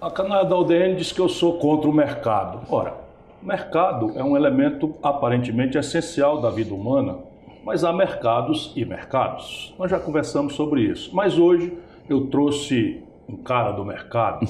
A canal da UDN diz que eu sou contra o mercado. Ora, o mercado é um elemento aparentemente essencial da vida humana, mas há mercados e mercados. Nós já conversamos sobre isso. Mas hoje eu trouxe um cara do mercado.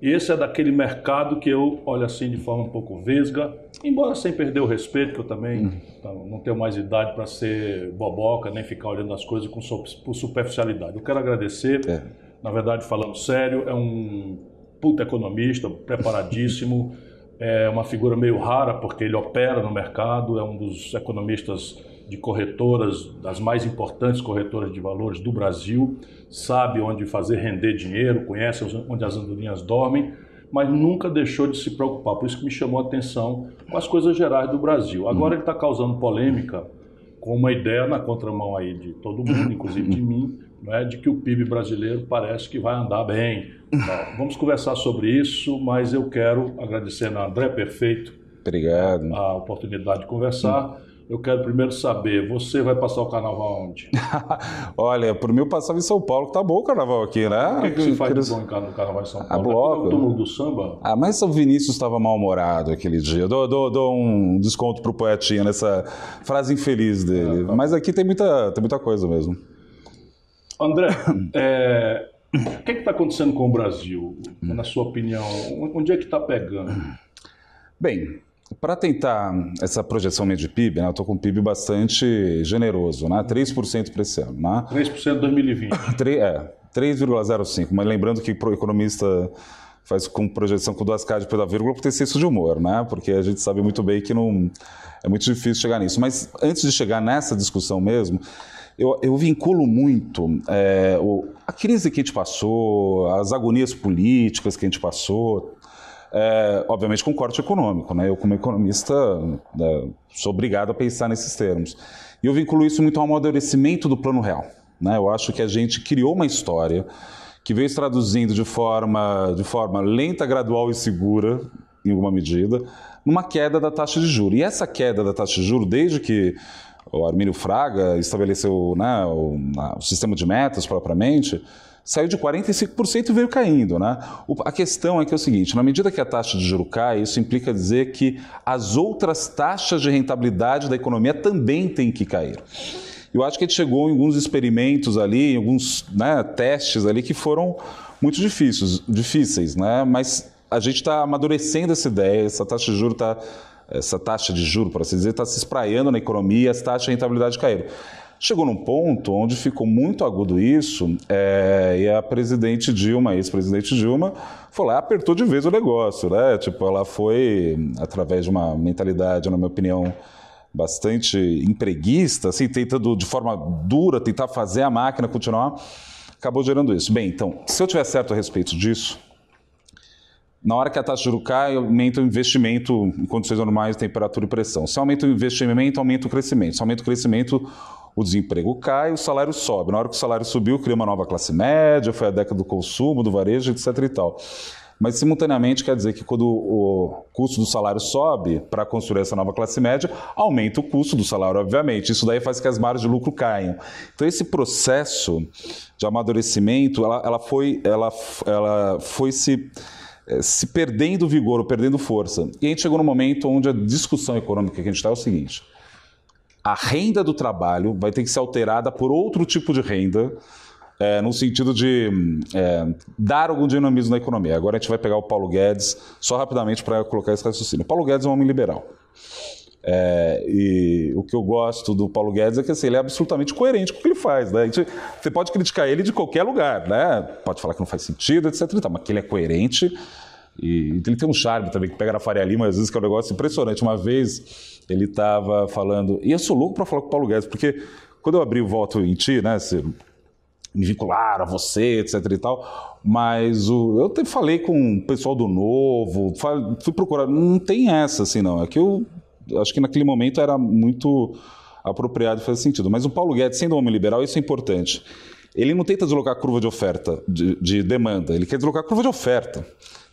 E esse é daquele mercado que eu olho assim de forma um pouco vesga, embora sem perder o respeito, que eu também uhum. não tenho mais idade para ser boboca, nem ficar olhando as coisas com superficialidade. Eu quero agradecer, é. na verdade, falando sério, é um puta economista, preparadíssimo, é uma figura meio rara porque ele opera no mercado, é um dos economistas de corretoras, das mais importantes corretoras de valores do Brasil, sabe onde fazer render dinheiro, conhece onde as andorinhas dormem, mas nunca deixou de se preocupar. Por isso que me chamou a atenção com as coisas gerais do Brasil. Agora ele está causando polêmica com uma ideia na contramão aí de todo mundo, inclusive de mim, né, de que o PIB brasileiro parece que vai andar bem. Vamos conversar sobre isso, mas eu quero agradecer a André Perfeito Obrigado. a oportunidade de conversar. Eu quero primeiro saber, você vai passar o carnaval onde? Olha, por mim eu passava em São Paulo, que tá bom o carnaval aqui, né? O que, que você faz de bom no carnaval em São Paulo? A bloco. É o do samba? Ah, mas o Vinícius estava mal-humorado aquele dia. Dou, dou, dou, um desconto pro poetinha nessa frase infeliz dele. É, tá. Mas aqui tem muita, tem muita coisa mesmo. André, é, o que está acontecendo com o Brasil, na sua opinião? Onde é que está pegando? Bem, para tentar essa projeção média de PIB, né, eu estou com um PIB bastante generoso, né, 3% para esse ano. Né? 3% em 2020. é, 3,05%. Mas lembrando que o economista faz com projeção com duas K depois da vírgula por ter senso de humor, né? Porque a gente sabe muito bem que não é muito difícil chegar nisso. Mas antes de chegar nessa discussão mesmo, eu, eu vinculo muito é, o, a crise que a gente passou, as agonias políticas que a gente passou, é, obviamente com corte econômico. Né? Eu, como economista, é, sou obrigado a pensar nesses termos. E eu vinculo isso muito ao amadurecimento do plano real. Né? Eu acho que a gente criou uma história que veio se traduzindo de forma, de forma lenta, gradual e segura, em alguma medida, numa queda da taxa de juros. E essa queda da taxa de juros, desde que o Armínio Fraga estabeleceu né, o, o sistema de metas propriamente, saiu de 45% e veio caindo. Né? a questão é que é o seguinte: na medida que a taxa de juro cai, isso implica dizer que as outras taxas de rentabilidade da economia também têm que cair. Eu acho que a gente chegou em alguns experimentos ali, em alguns né, testes ali que foram muito difíceis, difíceis né? mas a gente está amadurecendo essa ideia, essa taxa de juro está essa taxa de juro, por assim dizer, está se espraiando na economia as taxas de rentabilidade caíram. Chegou num ponto onde ficou muito agudo isso, é, e a presidente Dilma, ex-presidente Dilma, foi lá e apertou de vez o negócio, né? Tipo, ela foi, através de uma mentalidade, na minha opinião, bastante empreguista, assim, tentando de forma dura tentar fazer a máquina continuar, acabou gerando isso. Bem, então, se eu tiver certo a respeito disso, na hora que a taxa de juros cai, aumenta o investimento em condições normais temperatura e pressão. Se aumenta o investimento, aumenta o crescimento. Se aumenta o crescimento, o desemprego cai, o salário sobe. Na hora que o salário subiu, cria uma nova classe média, foi a década do consumo, do varejo, etc. e tal. Mas, simultaneamente, quer dizer que quando o custo do salário sobe para construir essa nova classe média, aumenta o custo do salário, obviamente. Isso daí faz que as margens de lucro caiam. Então, esse processo de amadurecimento, ela, ela foi, ela, ela foi se, se perdendo vigor, ou perdendo força. E a gente chegou no momento onde a discussão econômica que a gente está é o seguinte a renda do trabalho vai ter que ser alterada por outro tipo de renda, é, no sentido de é, dar algum dinamismo na economia. Agora a gente vai pegar o Paulo Guedes, só rapidamente para colocar esse raciocínio. O Paulo Guedes é um homem liberal. É, e o que eu gosto do Paulo Guedes é que assim, ele é absolutamente coerente com o que ele faz. Né? Gente, você pode criticar ele de qualquer lugar, né? pode falar que não faz sentido, etc. Mas que ele é coerente. E ele tem um charme também, que pega na Faria Lima, às vezes, que é um negócio impressionante. Uma vez ele estava falando. E eu sou louco para falar com o Paulo Guedes, porque quando eu abri o voto em ti, né? Você, me vincularam a você, etc e tal. Mas o, eu falei com o pessoal do Novo, fui procurar. Não tem essa, assim, não. É que eu acho que naquele momento era muito apropriado e faz sentido. Mas o Paulo Guedes, sendo um homem liberal, isso é importante. Ele não tenta deslocar a curva de oferta, de, de demanda, ele quer deslocar a curva de oferta.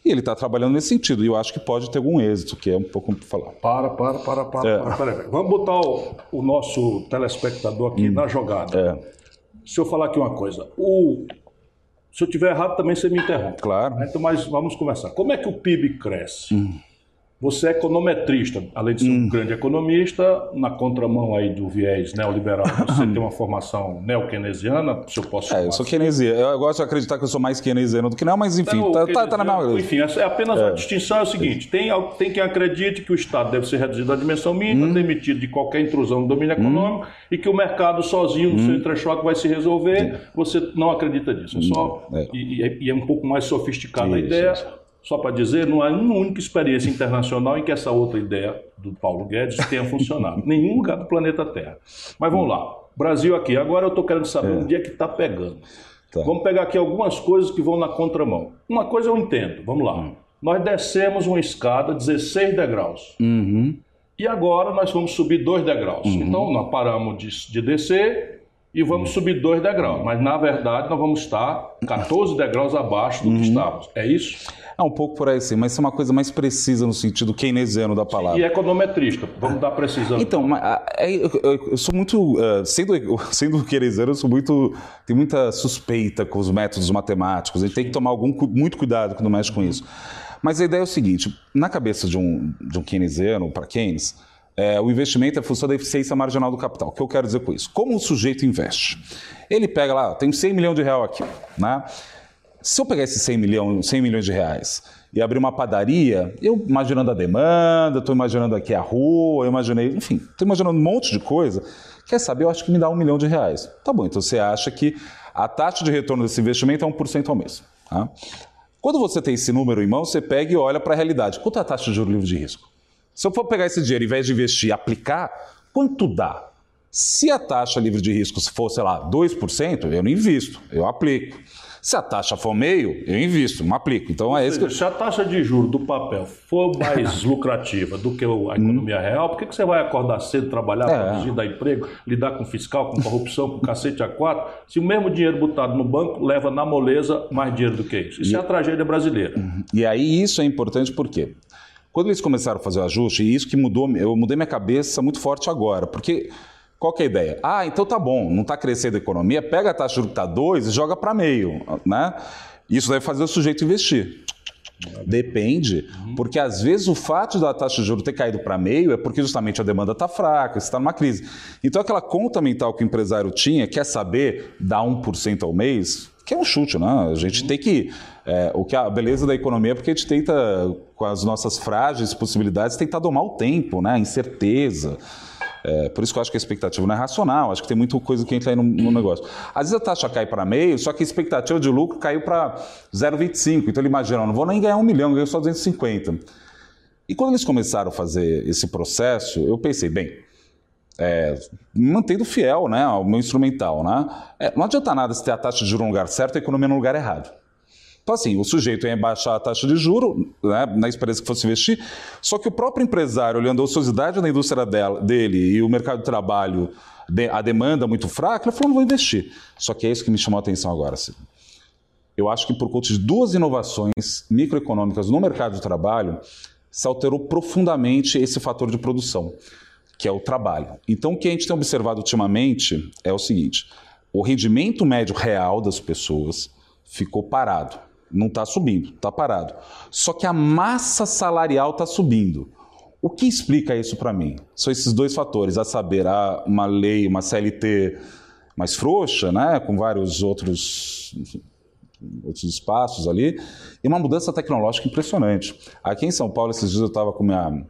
E ele está trabalhando nesse sentido. E eu acho que pode ter algum êxito, que é um pouco para falar. Para, para, para, para. É. para, para. Vamos botar o, o, nosso telespectador aqui hum. na jogada. É. Se eu falar aqui uma coisa. O Se eu tiver errado, também você me interrompe. Claro. Então, mas vamos conversar. Como é que o PIB cresce? Hum. Você é econometrista, além de ser um hum. grande economista, na contramão aí do viés neoliberal, você tem uma formação neo-keynesiana, se eu posso. É, eu sou assim. keynesiano. Eu gosto de acreditar que eu sou mais keynesiano do que não, mas enfim, então, tá, tá, na mesma Enfim, é apenas é. a distinção é o seguinte: tem, tem quem acredite que o Estado deve ser reduzido à dimensão mínima, hum. demitido de qualquer intrusão no domínio econômico, hum. e que o mercado sozinho, no hum. seu entrechoque, vai se resolver. Você não acredita nisso. É só. Hum. É. E, e, é um pouco mais sofisticada a ideia. Só para dizer, não há uma única experiência internacional em que essa outra ideia do Paulo Guedes tenha funcionado. Nenhum lugar do planeta Terra. Mas vamos lá. Brasil aqui. Agora eu estou querendo saber é. onde é que está pegando. Tá. Vamos pegar aqui algumas coisas que vão na contramão. Uma coisa eu entendo. Vamos lá. Hum. Nós descemos uma escada 16 degraus. Uhum. E agora nós vamos subir dois degraus. Uhum. Então nós paramos de, de descer e vamos uhum. subir dois degraus. Mas na verdade nós vamos estar 14 degraus abaixo do que uhum. estávamos. É isso? É um pouco por aí sim, mas é uma coisa mais precisa no sentido keynesiano da palavra. E econometrista, vamos dar precisão. Então, é, eu sou muito, uh, sendo, sendo keynesiano, eu sou muito, tenho muita suspeita com os métodos matemáticos, a gente tem que tomar algum, muito cuidado quando mexe com isso. Mas a ideia é o seguinte, na cabeça de um, de um keynesiano, para Keynes, é, o investimento é função da eficiência marginal do capital. O que eu quero dizer com isso? Como o sujeito investe? Ele pega lá, tem 100 milhões de real aqui, né? Se eu pegar esses 100, milhão, 100 milhões de reais e abrir uma padaria, eu imaginando a demanda, estou imaginando aqui a rua, eu imaginei, enfim, estou imaginando um monte de coisa. Quer saber? Eu acho que me dá um milhão de reais. Tá bom, então você acha que a taxa de retorno desse investimento é 1% ao mês. Tá? Quando você tem esse número em mão, você pega e olha para a realidade. Quanto é a taxa de juros livre de risco? Se eu for pegar esse dinheiro, ao invés de investir e aplicar, quanto dá? Se a taxa livre de risco for, sei lá, 2%, eu não invisto, eu aplico. Se a taxa for meio, eu invisto, não aplico. Então é isso que... Se a taxa de juros do papel for mais lucrativa do que a economia real, por que, que você vai acordar cedo, trabalhar, é. produzir, dar emprego, lidar com fiscal, com corrupção, com cacete a quatro, se o mesmo dinheiro botado no banco leva na moleza mais dinheiro do que isso? Isso e... é a tragédia brasileira. Uhum. E aí isso é importante por quê? Quando eles começaram a fazer o ajuste, e isso que mudou, eu mudei minha cabeça muito forte agora, porque qual que é a ideia? Ah, então tá bom, não está crescendo a economia, pega a taxa de juros que está 2 e joga para meio. Né? Isso deve fazer o sujeito investir. Depende, porque às vezes o fato da taxa de juros ter caído para meio é porque justamente a demanda está fraca, está numa crise. Então aquela conta mental que o empresário tinha, quer saber dar 1% ao mês, que é um chute, né? A gente tem que. É, o que a beleza da economia é porque a gente tenta, com as nossas frágeis possibilidades, tentar domar o tempo, né? A incerteza. É, por isso que eu acho que a expectativa não é racional, acho que tem muita coisa que entra aí no, no negócio. Às vezes a taxa cai para meio, só que a expectativa de lucro caiu para 0,25. Então ele imagina, não vou nem ganhar um milhão, ganho só 250. E quando eles começaram a fazer esse processo, eu pensei, bem, é, mantendo fiel né, ao meu instrumental. Né? É, não adianta nada se ter a taxa de juros no lugar certo e a economia no lugar errado. Então, assim, o sujeito ia baixar a taxa de juro, né, na esperança que fosse investir, só que o próprio empresário, olhando a ociosidade da indústria dela, dele e o mercado de trabalho, a demanda muito fraca, ele falou, não vou investir. Só que é isso que me chamou a atenção agora. Eu acho que por conta de duas inovações microeconômicas no mercado de trabalho, se alterou profundamente esse fator de produção, que é o trabalho. Então, o que a gente tem observado ultimamente é o seguinte: o rendimento médio real das pessoas ficou parado. Não está subindo, está parado. Só que a massa salarial está subindo. O que explica isso para mim? São esses dois fatores, a saber, há uma lei, uma CLT mais frouxa, né, com vários outros, outros espaços ali, e uma mudança tecnológica impressionante. Aqui em São Paulo, esses dias eu estava com minha, minha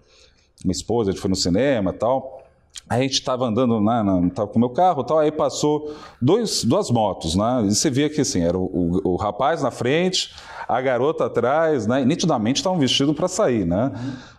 esposa, a gente foi no cinema e tal, a gente estava andando, né, tava com o meu carro tal, aí passou dois, duas motos, né? E você via que assim, era o, o, o rapaz na frente, a garota atrás, né? E nitidamente estavam vestidos para sair, né?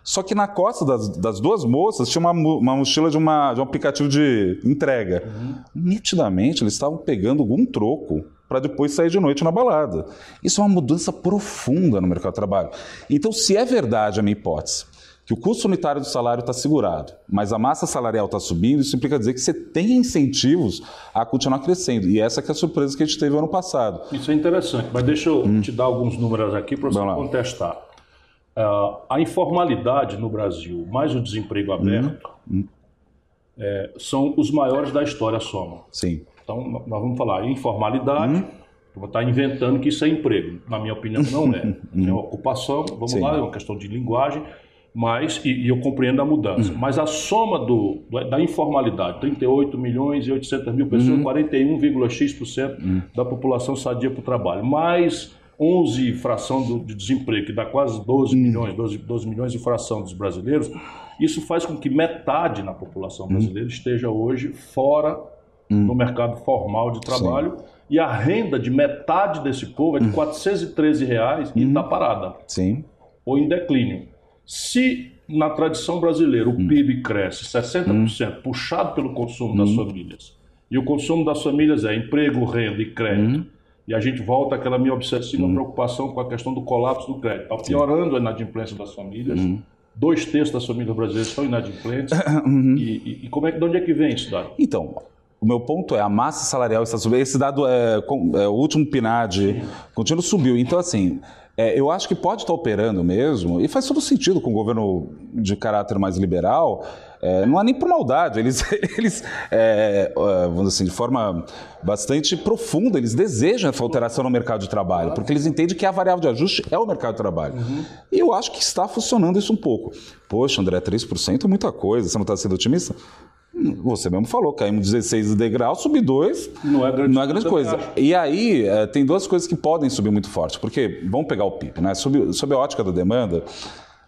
Só que na costa das, das duas moças tinha uma, uma mochila de, uma, de um aplicativo de entrega. Uhum. Nitidamente eles estavam pegando algum troco para depois sair de noite na balada. Isso é uma mudança profunda no mercado de trabalho. Então, se é verdade a minha hipótese, que o custo unitário do salário está segurado, mas a massa salarial está subindo, isso implica dizer que você tem incentivos a continuar crescendo. E essa é a surpresa que a gente teve ano passado. Isso é interessante, mas deixa eu hum. te dar alguns números aqui para você contestar. Uh, a informalidade no Brasil, mais o desemprego hum. aberto, hum. É, são os maiores da história soma. Sim. Então, nós vamos falar informalidade, hum. Está inventando que isso é emprego. Na minha opinião, não é. É uma ocupação, vamos Sim. lá, é uma questão de linguagem, mas, e, e eu compreendo a mudança. Mas a soma do, do- da informalidade, 38 milhões e 800 mil pessoas, 41,x% da população sadia para o trabalho, mais 11 fração do, de desemprego, que dá quase 12 milhões, 12, 12 milhões de fração dos brasileiros, isso faz com que metade na população brasileira esteja hoje fora do mercado formal de trabalho. E a renda de metade desse povo é de 413 reais e está parada. Sim. ou em declínio. Se na tradição brasileira o PIB cresce 60%, puxado pelo consumo das famílias, e o consumo das famílias é emprego, renda e crédito, e a gente volta àquela minha obsessiva preocupação com a questão do colapso do crédito. Está piorando a inadimplência das famílias. Dois terços das famílias brasileiras são inadimplentes. E, e- e como é, de onde é que vem isso daí? Então, o meu ponto é a massa salarial está subindo. Esse dado é, é o último PNAD, contínuo subiu. Então, assim, é, eu acho que pode estar operando mesmo, e faz todo sentido com o governo de caráter mais liberal. é, não há nem por maldade, eles, eles é, é, vamos assim, de forma bastante profunda, eles desejam essa alteração no mercado de trabalho, porque eles entendem que a variável de ajuste é o mercado de trabalho. E eu acho que está funcionando isso um pouco. Poxa, André, 3% é muita coisa, você não está sendo otimista? Você mesmo falou, caímos 16 de degrau, subir 2 Não é grande não é grande coisa. E aí, eh, tem duas coisas que podem subir muito forte. Porque, vamos pegar o PIB, né? Sob, sob a ótica da demanda...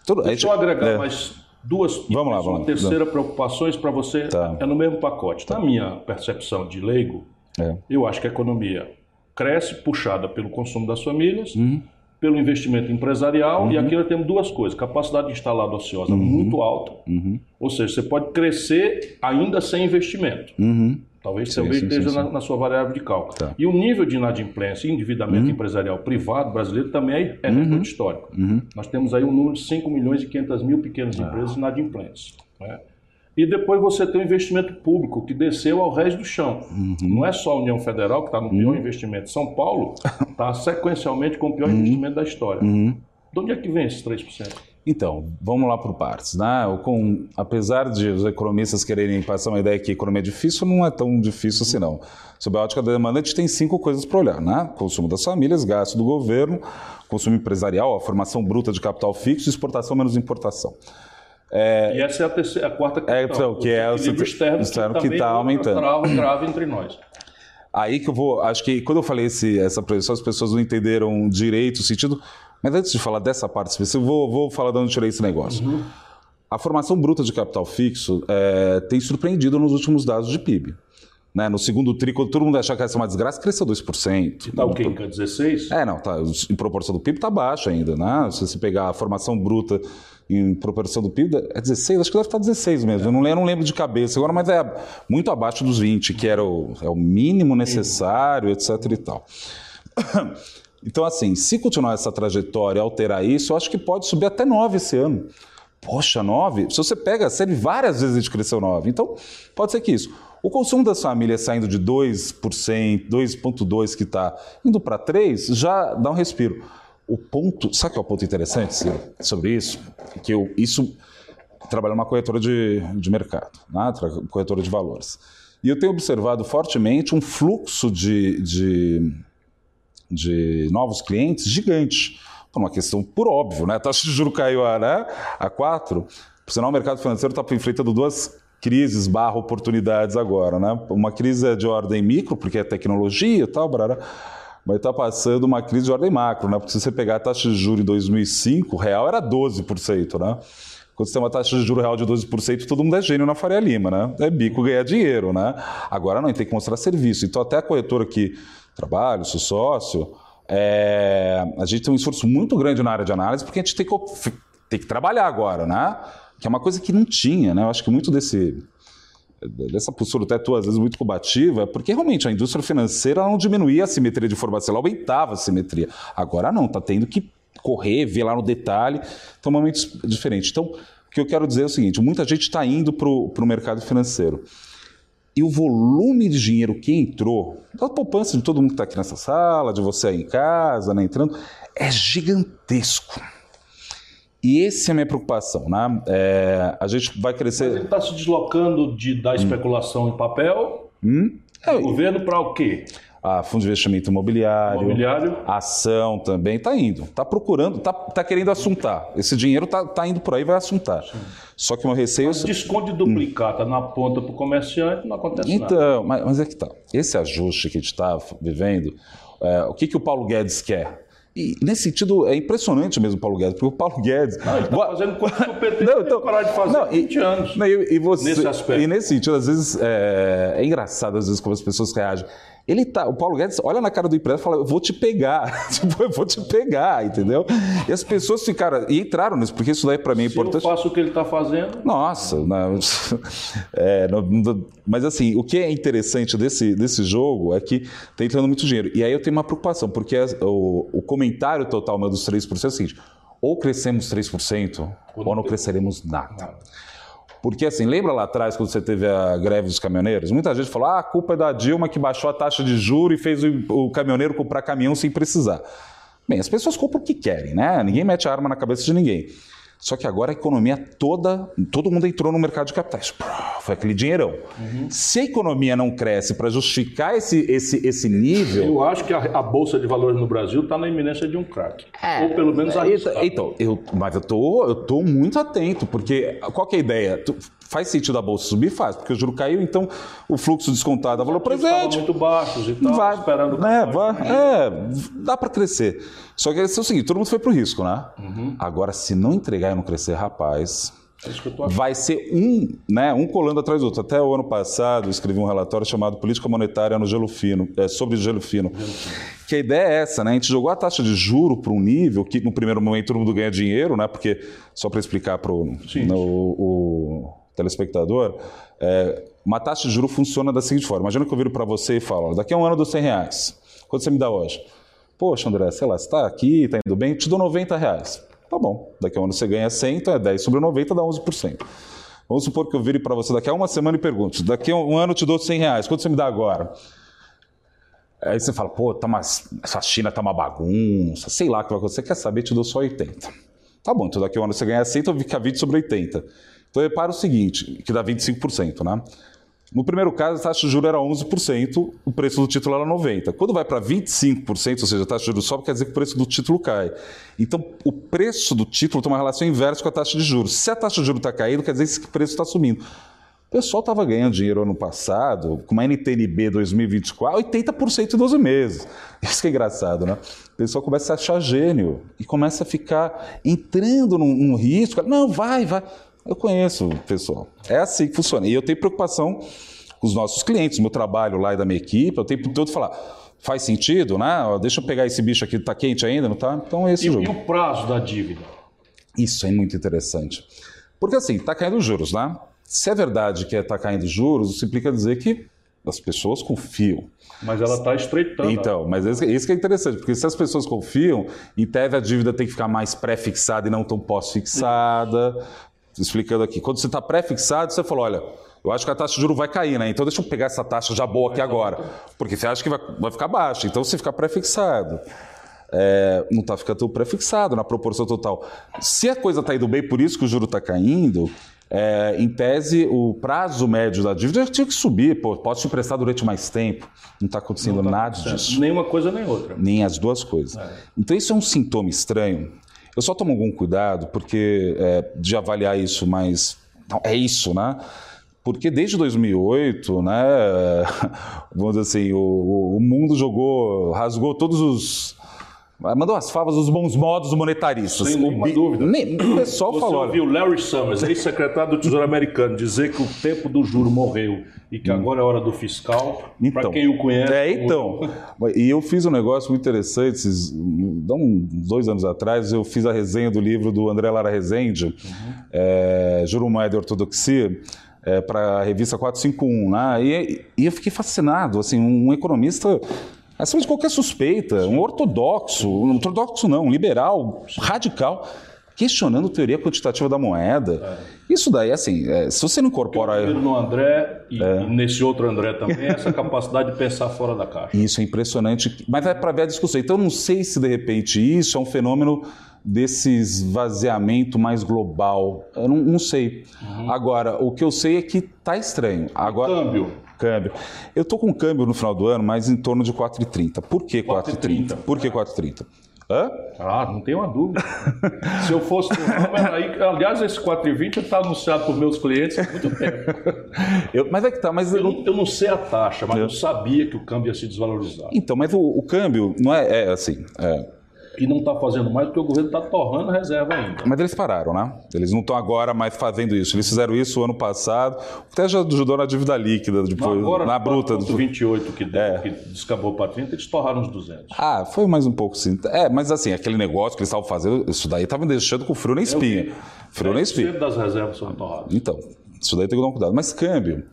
Tudo, Deixa gente- eu agregar é, mais duas Vamos lá, vamos lá. terceira preocupações para você Tá. é no mesmo pacote. Na minha percepção de leigo, é. eu acho que a economia cresce puxada pelo consumo das famílias, Uhum. Pelo investimento empresarial, e aqui nós temos duas coisas: capacidade instalada ociosa Uhum. muito alta, ou seja, você pode crescer ainda sem investimento. Talvez Sim, também sim, esteja sim, na, na sua variável de cálculo. Tá. E o nível de inadimplência e endividamento empresarial privado brasileiro também é recorde histórico. Nós temos aí um número de 5 milhões e 500 mil pequenas empresas inadimplentes. né? E depois você tem o investimento público, que desceu ao resto do chão. Não é só a União Federal, que está no pior investimento. São Paulo está sequencialmente com o pior investimento da história. De onde é que vem esses 3%? Então, vamos lá por partes. Né? Com, apesar de os economistas quererem passar uma ideia que a economia é difícil, não é tão difícil assim, não. Sob a ótica da demanda, a gente tem cinco coisas para olhar. Né? Consumo das famílias, gasto do governo, consumo empresarial, a formação bruta de capital fixo, exportação menos importação. E essa é a, terceira, a quarta questão. então, que é o equilíbrio externo, externo que também tá é aumentando. trava grave entre nós. Aí que eu vou. Acho que quando eu falei esse, essa projeção, as pessoas não entenderam direito o sentido. Mas antes de falar dessa parte específica, eu vou, vou falar de onde eu tirei esse negócio. A formação bruta de capital fixo é, tem surpreendido nos últimos dados de PIB. Né? No segundo tri, quando todo mundo achava que ia ser uma desgraça, cresceu 2%. Tá o quê? Em 16? É, não, tá, em proporção do PIB está baixo ainda, né? Se você pegar a formação bruta em proporção do PIB, é 16, acho que deve estar 16 mesmo. Eu, não, lembro- eu não lembro de cabeça agora, mas é muito abaixo dos 20, que era o, é o mínimo necessário, etc e tal. Então, assim, se continuar essa trajetória, alterar isso, eu acho que pode subir até 9 esse ano. Poxa, 9? Se você pega a série, várias vezes a gente cresceu 9. Então, pode ser que isso. O consumo das famílias saindo de 2%, 2,2% que está indo para 3%, já dá um respiro. O ponto, sabe que é o ponto interessante sobre isso? Que eu, isso trabalho numa corretora de, de mercado, né? Corretora de valores. E eu tenho observado fortemente um fluxo de, de, de novos clientes gigante. Por uma questão, por óbvio, né? A taxa de juros caiu a, né? a 4. Por sinal, o mercado financeiro está enfrentando duas crises barra oportunidades agora, né? Uma crise é de ordem micro, porque é tecnologia e tal, barará. Mas está passando uma crise de ordem macro, né? Porque se você pegar a taxa de juros em 2005, o real era 12%, né? Quando você tem uma taxa de juros real de 12%, todo mundo é gênio na Faria Lima, né? É bico ganhar dinheiro, né? Agora não, tem que mostrar serviço. Então, até a corretora que trabalho, sou sócio, é, a gente tem um esforço muito grande na área de análise, porque a gente tem que, tem que trabalhar agora, né? Que é uma coisa que não tinha, né? Eu acho que muito desse, dessa postura até tua, às vezes muito combativa, porque realmente a indústria financeira não diminuía a simetria de informação, ela aumentava a simetria. Agora não, está tendo que correr, ver lá no detalhe, então é um momento diferente. Então, o que eu quero dizer é o seguinte: muita gente está indo para o mercado financeiro. E o volume de dinheiro que entrou, da poupança de todo mundo que está aqui nessa sala, de você aí em casa, né, entrando, é gigantesco. E essa é a minha preocupação, né? É, a gente vai Ele crescer. está se deslocando de, da especulação em papel Hum? É, do governo para o quê? a fundo de investimento imobiliário, Imobiliário. ação também, está indo, está procurando, está tá querendo assuntar. Esse dinheiro está tá indo por aí, vai assuntar. Só que o meu receio... Desconto de duplicata na ponta para o comerciante, não acontece nada. Então, mas, mas é que tá. Esse ajuste que a gente está vivendo, é, o que, que o Paulo Guedes quer? E nesse sentido é impressionante mesmo o Paulo Guedes, porque o Paulo Guedes. Não, ele está Boa- fazendo coisa que o PT Não, então- parar de fazer não, há 20 anos. Não, e, e você, Nesse aspecto. E nesse sentido, às vezes, é, é engraçado, às vezes, como as pessoas reagem. Ele tá, o Paulo Guedes olha na cara do empresário e fala: Eu vou te pegar. tipo, eu vou te pegar, entendeu? E as pessoas ficaram. E entraram nisso, porque isso daí para mim é Se eu importante. faço o que ele está fazendo, Nossa, não, é, não- não- mas assim, o que é interessante desse, desse jogo é que está entrando muito dinheiro. E aí eu tenho uma preocupação, porque as- o, o comentário total meu dos 3% é o seguinte: ou crescemos 3%, ou não cresceremos nada. Porque assim, lembra lá atrás quando você teve a greve dos caminhoneiros? Muita gente falou: ah, a culpa é da Dilma que baixou a taxa de juro e fez o, o caminhoneiro comprar caminhão sem precisar. Bem, as pessoas compram o que querem, né? Ninguém mete a arma na cabeça de ninguém. Só que agora a economia toda, todo mundo entrou no mercado de capitais. Foi aquele dinheirão. Se a economia não cresce para justificar esse, esse, esse nível. eu acho que a, a Bolsa de Valores no Brasil está na iminência de um craque. Ou pelo menos Então, arriscado. então, eu, mas eu tô, eu tô muito atento, porque qual que é a ideia? Tu- faz sentido a bolsa subir? Faz, porque o juro caiu, então o fluxo descontado da valor presente. muito baixos e tal, Vai, esperando... né, vai, é, é, dá para crescer. Só que é o seguinte, todo mundo foi pro risco, né? Uhum. Agora, se não entregar e não crescer, rapaz, Vai ser um, né, um colando atrás do outro. Até o ano passado, eu escrevi um relatório chamado Política Monetária no Gelo Fino, é, sobre gelo fino. Que a ideia é essa, né? A gente jogou a taxa de juro para um nível que, no primeiro momento, todo mundo ganha dinheiro, né? Porque, só para explicar para o o telespectador, é, uma taxa de juro funciona da seguinte forma. Imagina que eu viro para você e falo, daqui a um ano eu dou 100 reais. Quanto você me dá hoje? Poxa, André, sei lá, você está aqui, está indo bem, te dou 90 reais. Tá bom, daqui a um ano você ganha 100, então é 10 sobre 90, dá 11%. Vamos supor que eu vire para você daqui a uma semana e pergunte, daqui a um ano eu te dou 100 reais, quanto você me dá agora? Aí você fala, pô, tá uma, essa China tá uma bagunça, sei lá o que vai acontecer, quer saber, te dou só 80. Tá bom, então daqui a um ano você ganha 100, então fica 20 sobre 80. Então repara o seguinte, que dá 25%, né? No primeiro caso, a taxa de juros era 11%, o preço do título era 90%. Quando vai para 25%, ou seja, a taxa de juros sobe, quer dizer que o preço do título cai. Então, o preço do título tem uma relação inversa com a taxa de juros. Se a taxa de juros está caindo, quer dizer que o preço está subindo. O pessoal estava ganhando dinheiro ano passado, com uma NTNB 2024, 80% em 12 meses. Isso que é engraçado, né? O pessoal começa a achar gênio e começa a ficar entrando num, num risco. Não, vai, vai. Eu conheço o pessoal. É assim que funciona. E eu tenho preocupação com os nossos clientes, meu trabalho lá e da minha equipe, eu tenho todo falar, faz sentido, né? Deixa eu pegar esse bicho aqui, tá quente ainda, não tá? Então é esse E, jogo. e o prazo da dívida? Isso é muito interessante. Porque assim, está caindo os juros, né? Se é verdade que está caindo os juros, isso implica dizer que as pessoas confiam. Mas ela está estreitando. Então, mas isso que é interessante, porque se as pessoas confiam, em tese a dívida tem que ficar mais pré-fixada e não tão pós-fixada. Explicando aqui. Quando você está pré-fixado, você falou, olha, eu acho que a taxa de juros vai cair, né? Então deixa eu pegar essa taxa já boa aqui agora. Porque você acha que vai, vai ficar baixa, então você fica pré-fixado. É, não está ficando tão pré-fixado na proporção total. Se a coisa está indo bem, por isso que o juro está caindo, é, em tese, o prazo médio da dívida tinha que subir. Pô, posso te emprestar durante mais tempo. Não está acontecendo nada disso. Nem uma coisa nem outra. Nem as duas coisas. Então, isso é um sintoma estranho. Eu só tomo algum cuidado, porque é, de avaliar isso, mas não, é isso, né? Porque desde 2008, né, vamos dizer assim, o, o mundo jogou, rasgou todos os. Mandou as favas dos bons modos monetaristas. Sem nenhuma o, dúvida. Nem- o pessoal Você falou. olha, ouviu Larry Summers, ex-secretário do Tesouro Americano, dizer que o tempo do juro morreu e que agora é hora do fiscal. Para quem o conhece. É, então. E eu fiz um negócio muito interessante. Esses, um, dois anos atrás, eu fiz a resenha do livro do André Lara Rezende, é, Juro e Ortodoxia, para a revista 451. Né? E, e eu fiquei fascinado. Assim, um economista. Acima de qualquer suspeita, um ortodoxo, um ortodoxo não, um liberal, radical, questionando a teoria quantitativa da moeda. Isso daí, assim, é, se você não incorpora. Eu no André e, e nesse outro André também, essa capacidade de pensar fora da caixa. Isso é impressionante, mas é para ver a discussão. Então, eu não sei se de repente isso é um fenômeno desse esvaziamento mais global. Eu não, não sei. Agora, o que eu sei é que tá estranho. Agora, Câmbio. Câmbio. Eu tô com câmbio no final do ano, mas em torno de 4,30. Por que 4,30? Por que 4,30? Hã? Ah, não tem uma dúvida. Se eu fosse aí, aliás, esse 4,20 está anunciado por meus clientes há muito tempo. Eu- mas é que tá, mas Eu eu não, eu não sei a taxa, mas eu sabia que o câmbio ia se desvalorizar. Então, mas o, o câmbio não é, é assim. é. E não está fazendo mais porque o governo está torrando reserva ainda. Mas eles pararam, né? Eles não estão agora mais fazendo isso. Eles fizeram isso ano passado. Até já ajudou na dívida líquida, depois, Agora, na bruta. 28 que, deu, É. que descabou para 30, eles torraram os 200. Ah, foi mais um pouco sim. É, mas assim, aquele negócio que eles estavam fazendo, isso daí estava deixando com frio na espinha. Frio na espinha. 10% das reservas são torradas. Então, isso daí tem que dar um cuidado. Mas câmbio.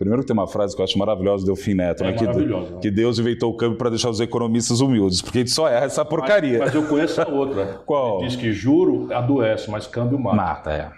Primeiro tem uma frase que eu acho maravilhosa do Delfim Neto, É né? Que, que Deus inventou o câmbio para deixar os economistas humildes, porque a gente só erra essa porcaria. Mas eu conheço a outra. Qual? Ele Diz que juro adoece, mas câmbio mata. Mata, é.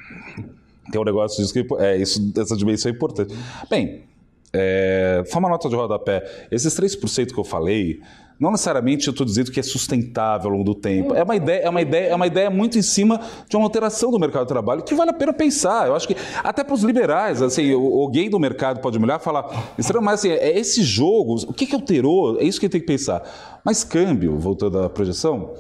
Tem um negócio disso que é, isso, essa dimensão é importante. Bem, é, só uma nota de rodapé. Esses 3% que eu falei, não necessariamente eu estou dizendo que é sustentável ao longo do tempo. É uma ideia, é uma ideia, é uma ideia muito em cima de uma alteração do mercado de trabalho que vale a pena pensar. Eu acho que até para os liberais, assim, gay do mercado pode olhar e falar, "Estranho, mas assim, é esse jogo, o que, que alterou? É isso que tem que pensar. Mas câmbio, voltando à projeção,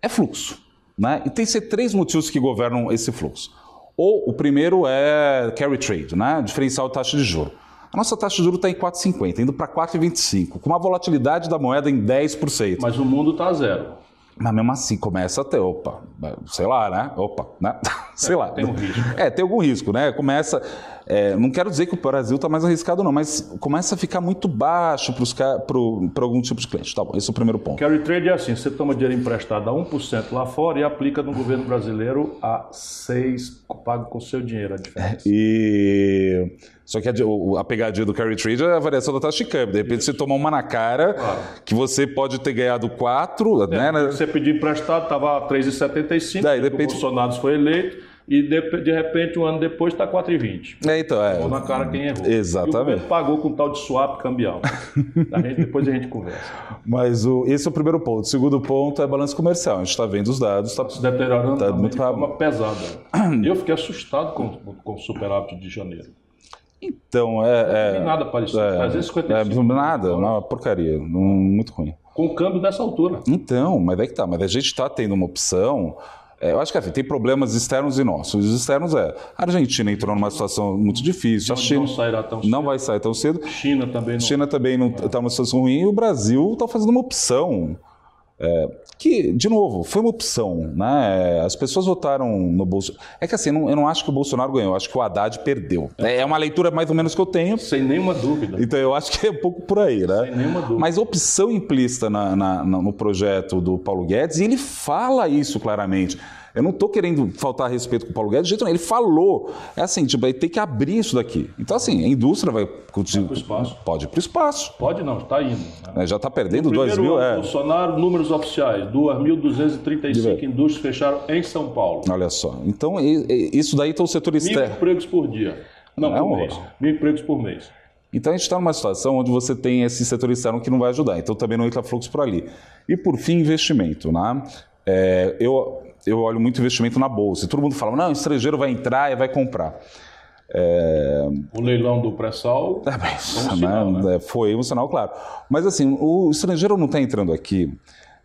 é fluxo. Né? E tem que ser três motivos que governam esse fluxo. Ou o primeiro é carry trade, né? diferencial de taxa de juros. A nossa taxa de juros está em 4,50, indo para 4,25, com uma volatilidade da moeda em 10%. Mas, Mas o mundo está zero. mesmo assim começa a ter, opa, sei lá, né? Opa, né? sei lá. tem um risco. É, tem algum risco, né? Começa. é, não quero dizer que o Brasil está mais arriscado, não, mas começa a ficar muito baixo para algum tipo de cliente. Tá bom, esse é o primeiro ponto. Carry trade é assim, você toma dinheiro emprestado a 1% lá fora e aplica no governo brasileiro a 6%, paga com seu dinheiro a diferença. E só que a, o- a pegadinha do carry trade é a variação da taxa de câmbio. De repente você toma uma na cara Claro. que você pode ter ganhado 4, né? né? Você pediu emprestado, estava a 3,75, Daí, o depende- Bolsonaro foi eleito e de, de repente um ano depois está 4,20. É, então, é. Ou na cara quem errou. Exatamente. E o pagou com tal de swap cambial. A gente- depois a gente conversa. Mas o, esse é o primeiro ponto. O segundo ponto é balanço comercial. A gente está vendo os dados, está Se deteriorando Tá muito de rápido. forma pesada. Eu fiquei assustado com, com o superávit de janeiro. Então, Não é. tem é nada parecido. é, 355. é, nada, uma porcaria, não- muito ruim. Com o câmbio dessa altura. Então, mas é que tá, mas a gente está tendo uma opção. É, eu acho que assim, tem problemas externos e nossos. Os externos é a Argentina entrou numa situação muito difícil, a China não sairá tão não vai sair tão cedo. China também não. China também não está numa situação ruim e o Brasil está fazendo uma opção. É, que, de novo, foi uma opção. Né? As pessoas votaram no Bolsonaro. É que assim, eu não, eu não acho que o Bolsonaro ganhou, eu acho que o Haddad perdeu. É é uma leitura mais ou menos que eu tenho. Sem nenhuma dúvida. Então eu acho que é um pouco por aí, né? Sem nenhuma dúvida. Mas opção implícita na- na- no projeto do Paulo Guedes, e ele fala isso claramente. Eu não estou querendo faltar respeito com o Paulo Guedes, de jeito nenhum. Ele falou. É assim, tipo, ele tem que abrir isso daqui. Então, assim, a indústria vai continuar. Pode ir para o espaço. Pode não, está indo. né? né? Já está perdendo No 2 primeiro mil. É. Bolsonaro, números oficiais, 2.235 indústrias fecharam em São Paulo. Olha só. Então, isso daí está o setor Mil externo. empregos por dia. Não, É por mês. Mil empregos por mês. Então a gente está numa situação onde você tem esse setor externo que não vai ajudar, então também não entra fluxo por ali. E por fim, investimento. Né? É, eu, eu olho muito investimento na bolsa. E todo mundo fala, não, o estrangeiro vai entrar e vai comprar. O leilão do pré-sal É, um sinal, né, é, Foi um sinal, claro. Mas assim, o estrangeiro não está entrando aqui,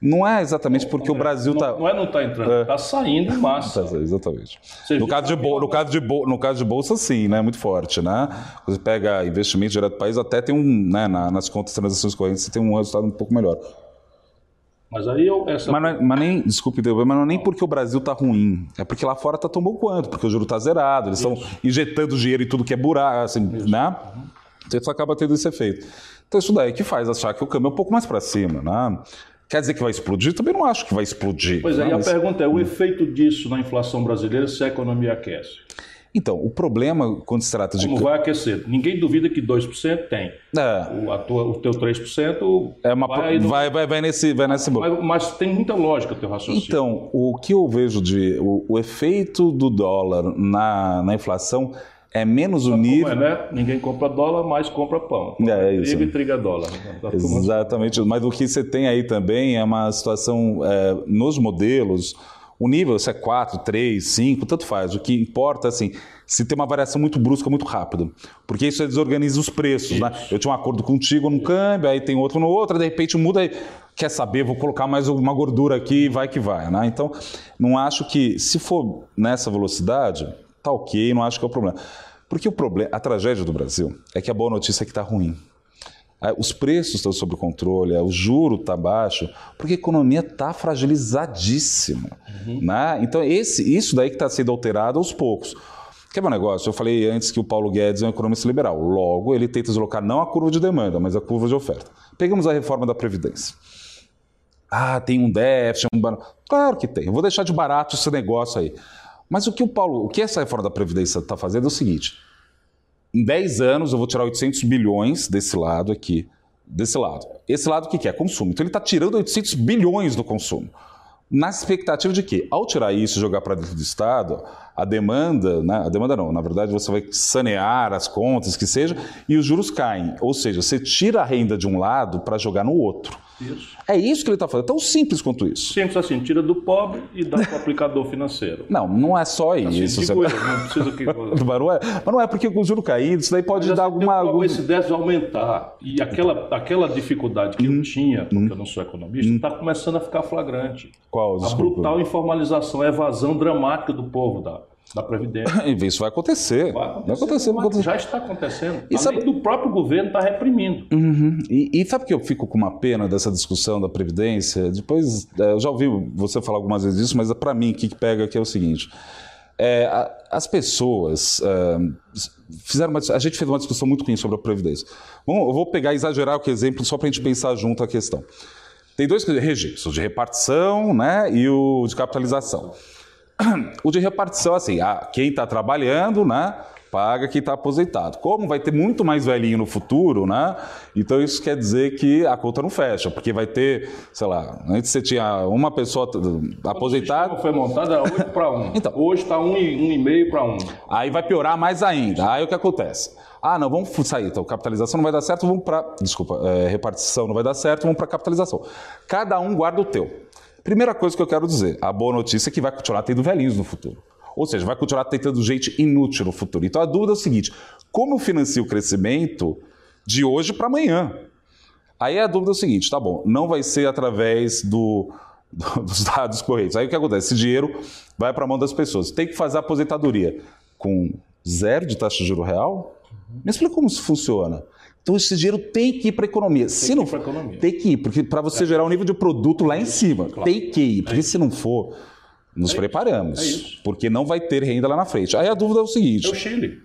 não é exatamente porque o Brasil não, está. não é não está entrando, está saindo em massa. Exatamente. Você No caso, de bol- no, caso de bol- no caso de bolsa, sim, né? Muito forte, né? Você pega investimento direto do país, até tem um, né, na- nas contas de transações correntes, você tem um resultado um pouco melhor. Mas aí eu, essa Mas, não é- mas nem, desculpe, mas não é nem porque o Brasil tá ruim, é porque lá fora tá tão bom quanto, porque o juro tá zerado, eles estão injetando dinheiro em tudo que é buraco, assim, né? Então isso acaba tendo esse efeito. Então isso daí que faz achar que o câmbio é um pouco mais para cima, né? Quer dizer que vai explodir? Também não acho que vai explodir. Pois é, né? e a Mas- pergunta é: o efeito disso na inflação brasileira se a economia aquece? Então, o problema quando se trata de. Como vai aquecer? Ninguém duvida que 2% tem. É, O, a tua- o teu 3% é uma, vai, no- vai, vai, vai nesse, vai nesse mas, mas tem muita lógica o teu raciocínio. Então, o que eu vejo de. O, o efeito do dólar na, na inflação é menos o nível. é, né? Ninguém compra dólar, mas compra pão. É, é isso. Trigo e trigo é dólar. Tá tudo- Exatamente. Mas o que você tem aí também é uma situação é, nos modelos O nível, se é 4, 3, 5, tanto faz. O que importa, assim, se tem uma variação muito brusca, muito rápida. Porque isso desorganiza os preços, né? isso. né? Eu tinha um acordo contigo num câmbio, aí tem outro no outro, de repente muda aí. Quer saber, vou colocar mais uma gordura aqui vai que vai, né? Então, não acho que, se for nessa velocidade, tá ok, não acho que é o problema. Porque o problema, a tragédia do Brasil é que a boa notícia é que está ruim. É, os preços estão sob controle, é, o juro está baixo, porque a economia está fragilizadíssima. Uhum. Né? Então, esse, isso daí que está sendo alterado aos poucos. Quer ver um negócio? Eu falei antes que o Paulo Guedes é um economista liberal. Logo, ele tenta deslocar não a curva de demanda, mas a curva de oferta. Pegamos a reforma da Previdência. Ah, tem um déficit, um. Claro que tem. Eu vou deixar de barato esse negócio aí. Mas o que o Paulo, o que essa reforma da Previdência está fazendo é o seguinte: em 10 anos eu vou tirar 800 bilhões desse lado aqui, desse lado. Esse lado o que, que é? Consumo. Então ele está tirando 800 bilhões do consumo. Na expectativa de que, ao tirar isso e jogar para dentro do Estado, a demanda, né, a demanda não, na verdade você vai sanear as contas, que seja, e os juros caem. Ou seja, você tira a renda de um lado para jogar no outro. Isso. É isso que ele está fazendo. Tão simples quanto isso. Simples assim, tira do pobre e dá para o aplicador financeiro. Não, não é só assim, isso. Você... Eu, não precisa que... mas, não é, mas não é porque o juro caindo, isso daí pode mas, dar assim, alguma... Algum... Esse déficit aumentar e aquela, aquela dificuldade que hum, eu tinha, porque hum, eu não sou economista, está hum. começando a ficar flagrante. Qual? Desculpa. A brutal informalização, a evasão dramática do povo da da Previdência. Isso vai acontecer. Vai acontecer. Vai acontecer, vai acontecer. Já está acontecendo. E sabe... do próprio governo está reprimindo. Uhum. E, e, sabe que eu fico com uma pena dessa discussão da Previdência? Depois, é, eu já ouvi você falar algumas vezes isso, mas para mim o que pega aqui é o seguinte. É, a, as pessoas é, fizeram uma, a gente fez uma discussão muito ruim sobre a Previdência. Bom, eu vou pegar e exagerar o exemplo só para a gente pensar junto a questão. Tem dois registros, o de repartição né, e o de capitalização. O de repartição, assim, quem está trabalhando, né? Paga quem está aposentado. Como vai ter muito mais velhinho no futuro, né? Então isso quer dizer que a conta não fecha, porque vai ter, sei lá, antes você tinha uma pessoa aposentada. Foi montado era 8 para 1. Então, Hoje está 1,5 para 1. Aí vai piorar mais ainda. Aí o que acontece? Ah, não, vamos sair. Então, capitalização não vai dar certo, vamos para. Desculpa, é, repartição não vai dar certo, vamos para capitalização. Cada um guarda o teu. Primeira coisa que eu quero dizer, a boa notícia é que vai continuar tendo velhinhos no futuro. Ou seja, vai continuar tendo gente inútil no futuro. Então a dúvida é o seguinte: como eu financio o crescimento de hoje para amanhã? Aí a dúvida é o seguinte: tá bom, não vai ser através do, do, dos dados corretos. Aí o que acontece? Esse dinheiro vai para a mão das pessoas. Tem que fazer a aposentadoria com zero de taxa de juro real? Me explica como isso funciona. Então esse dinheiro tem que ir para a economia. Tem se não for, tem que ir, porque para você é. gerar um nível de produto lá em cima, claro. tem que ir. Porque é se não for, nos é preparamos, isso. porque não vai ter renda lá na frente. Aí a dúvida é o seguinte. É o Chile.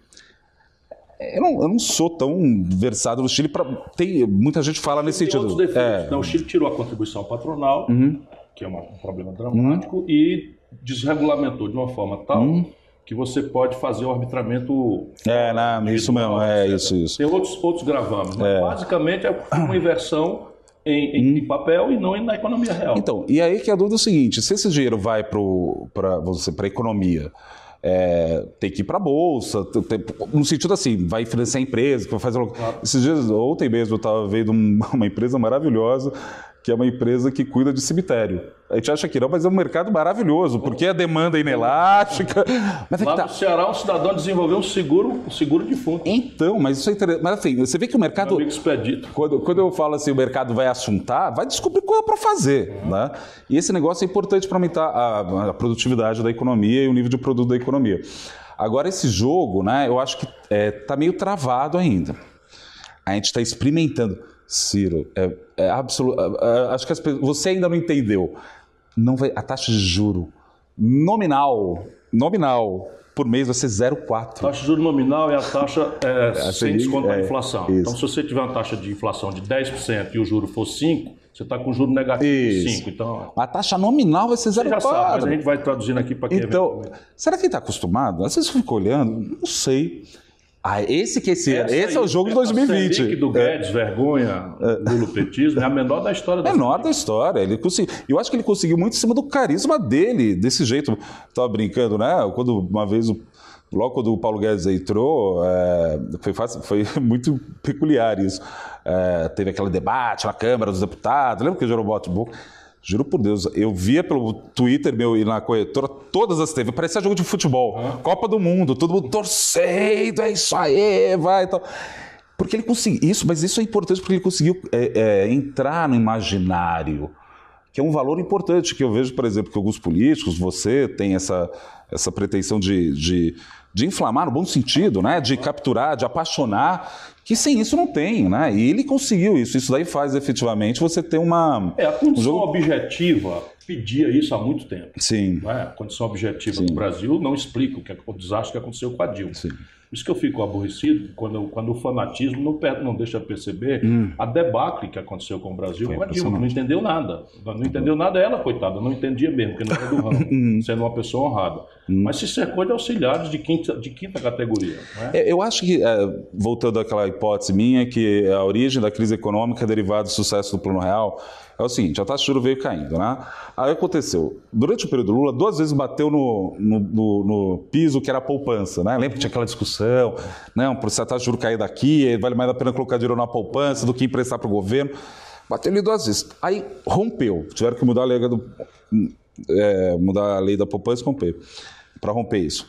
Eu não, eu não, sou tão versado no Chile. Pra, tem, muita gente fala nesse tem sentido. É. Então, o Chile tirou a contribuição patronal, uhum. que é uma, um problema dramático, uhum. e desregulamentou de uma forma tal uhum que você pode fazer o arbitramento. É, não, isso mesmo, é isso, isso. Tem outros, outros gravames, mas é. basicamente é uma inversão em, em, hum. em, papel e não na economia real. Então, e aí que a dúvida é o seguinte: se esse dinheiro vai para a economia, é, tem que ir para a bolsa, tem, no sentido assim, vai financiar a empresa, vai fazer. Claro. Esses dias, ontem mesmo, eu estava vendo uma empresa maravilhosa que é uma empresa que cuida de cemitério. A gente acha que não, mas é um mercado maravilhoso, porque a demanda é inelástica. Mas é Lá tá... no Ceará, um cidadão desenvolveu um seguro, um seguro de fundo. Então, mas isso é interessante. Mas assim, você vê que o mercado. expedito. Quando, quando eu falo assim, o mercado vai assuntar, vai descobrir coisa para fazer. Né? E esse negócio é importante para aumentar a, a produtividade da economia e o nível de produto da economia. Agora, esse jogo, né, eu acho que está é, tá meio travado ainda. A gente está experimentando. Ciro, é, é absoluto. É, é, acho que pessoas, você ainda não entendeu. Não vai, a taxa de juro nominal, nominal por mês vai ser 0,4. A taxa de juro nominal é a taxa é, é sem desconto da inflação. Isso. Então, se você tiver uma taxa de inflação de 10% e o juro for 5%, você está com juro negativo de 5%. Então, a taxa nominal vai ser 0,4. Mas a gente vai traduzindo aqui para quem Então, será que está acostumado? Às vezes eu fico olhando, não sei. Ah, esse que esse, esse aí, é o jogo de 2020. A do Guedes, é. vergonha, é. petismo, é a menor da história. Da menor da história. Ele consegui, eu acho que ele conseguiu muito em cima do carisma dele, desse jeito. Estava brincando, né? Quando uma vez, logo quando o Paulo Guedes entrou, é, foi, fácil, foi muito peculiar isso. É, teve aquele debate na Câmara dos Deputados, lembra que gerou bote boca? Juro por Deus, eu via pelo Twitter meu e na corretora todas as TV, parecia jogo de futebol, uhum. Copa do Mundo, todo mundo torcendo, é isso aí, vai e tal. Porque ele conseguiu isso, mas isso é importante porque ele conseguiu é, é, entrar no imaginário, que é um valor importante que eu vejo, por exemplo, que alguns políticos, você tem essa, essa pretensão de, de, de inflamar no bom sentido, né? de capturar, de apaixonar, que sem isso não tem, né? E ele conseguiu isso. Isso daí faz efetivamente você ter uma. É, a condição jogo... objetiva pedia isso há muito tempo. Sim. É? A condição objetiva Sim. do Brasil não explica o, que, o desastre que aconteceu com a Dilma. Sim. Por isso que eu fico aborrecido quando, quando o fanatismo não, não deixa perceber hum. a debacle que aconteceu com o Brasil com a Dilma, não entendeu nada. Não entendeu nada ela, coitada, não entendia mesmo, porque não era do ramo, hum. sendo uma pessoa honrada. Hum. Mas se cercou de auxiliares de quinta, de quinta categoria. É? Eu acho que, é, voltando àquela hipótese minha, que a origem da crise econômica é derivada do sucesso do Plano Real, é o seguinte, a taxa de juros veio caindo, né? Aí aconteceu, durante o período Lula, duas vezes bateu no, no, no, no piso que era a poupança, né? Lembra que tinha aquela discussão, não, se a taxa de juros cair daqui, vale mais a pena colocar dinheiro na poupança do que emprestar para o governo. Bateu ali duas vezes. Aí rompeu, tiveram que mudar a lei, do, é, mudar a lei da poupança romper, para romper isso.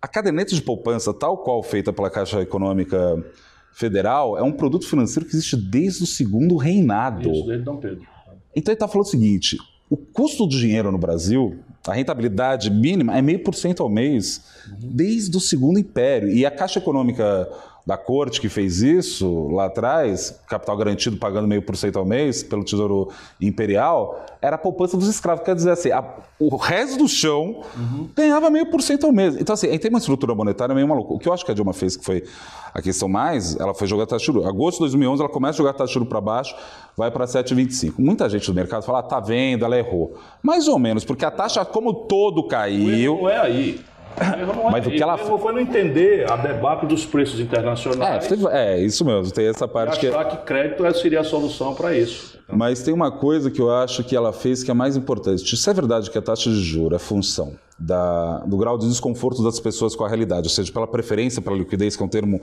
A caderneta de poupança, tal qual feita pela Caixa Econômica Federal, é um produto financeiro que existe desde o segundo reinado. Isso, desde Dom Pedro. Então ele está falando o seguinte: o custo do dinheiro no Brasil, a rentabilidade mínima é meio por cento ao mês, desde o segundo império. E a Caixa Econômica da corte que fez isso lá atrás, capital garantido pagando meio por cento ao mês pelo Tesouro Imperial, era a poupança dos escravos. Quer dizer assim, a, o resto do chão uhum. ganhava meio por cento ao mês. Então, assim, aí tem uma estrutura monetária meio maluca. O que eu acho que a Dilma fez, que foi a questão mais, ela foi jogar taxa de juros. Agosto de 2011, ela começa a jogar taxa de juros para baixo, vai para 7,25. Muita gente do mercado fala, ah, tá vendo, ela errou. Mais ou menos, porque a taxa, como todo caiu... Não é aí. É, Mas o que ela foi não entender a debate dos preços internacionais. É, é isso mesmo. Tem essa parte e achar que... que crédito seria a solução para isso. Mas tem uma coisa que eu acho que ela fez que é mais importante. Se é verdade que a taxa de juros é função da, do grau de desconforto das pessoas com a realidade, ou seja, pela preferência pela liquidez, que é um termo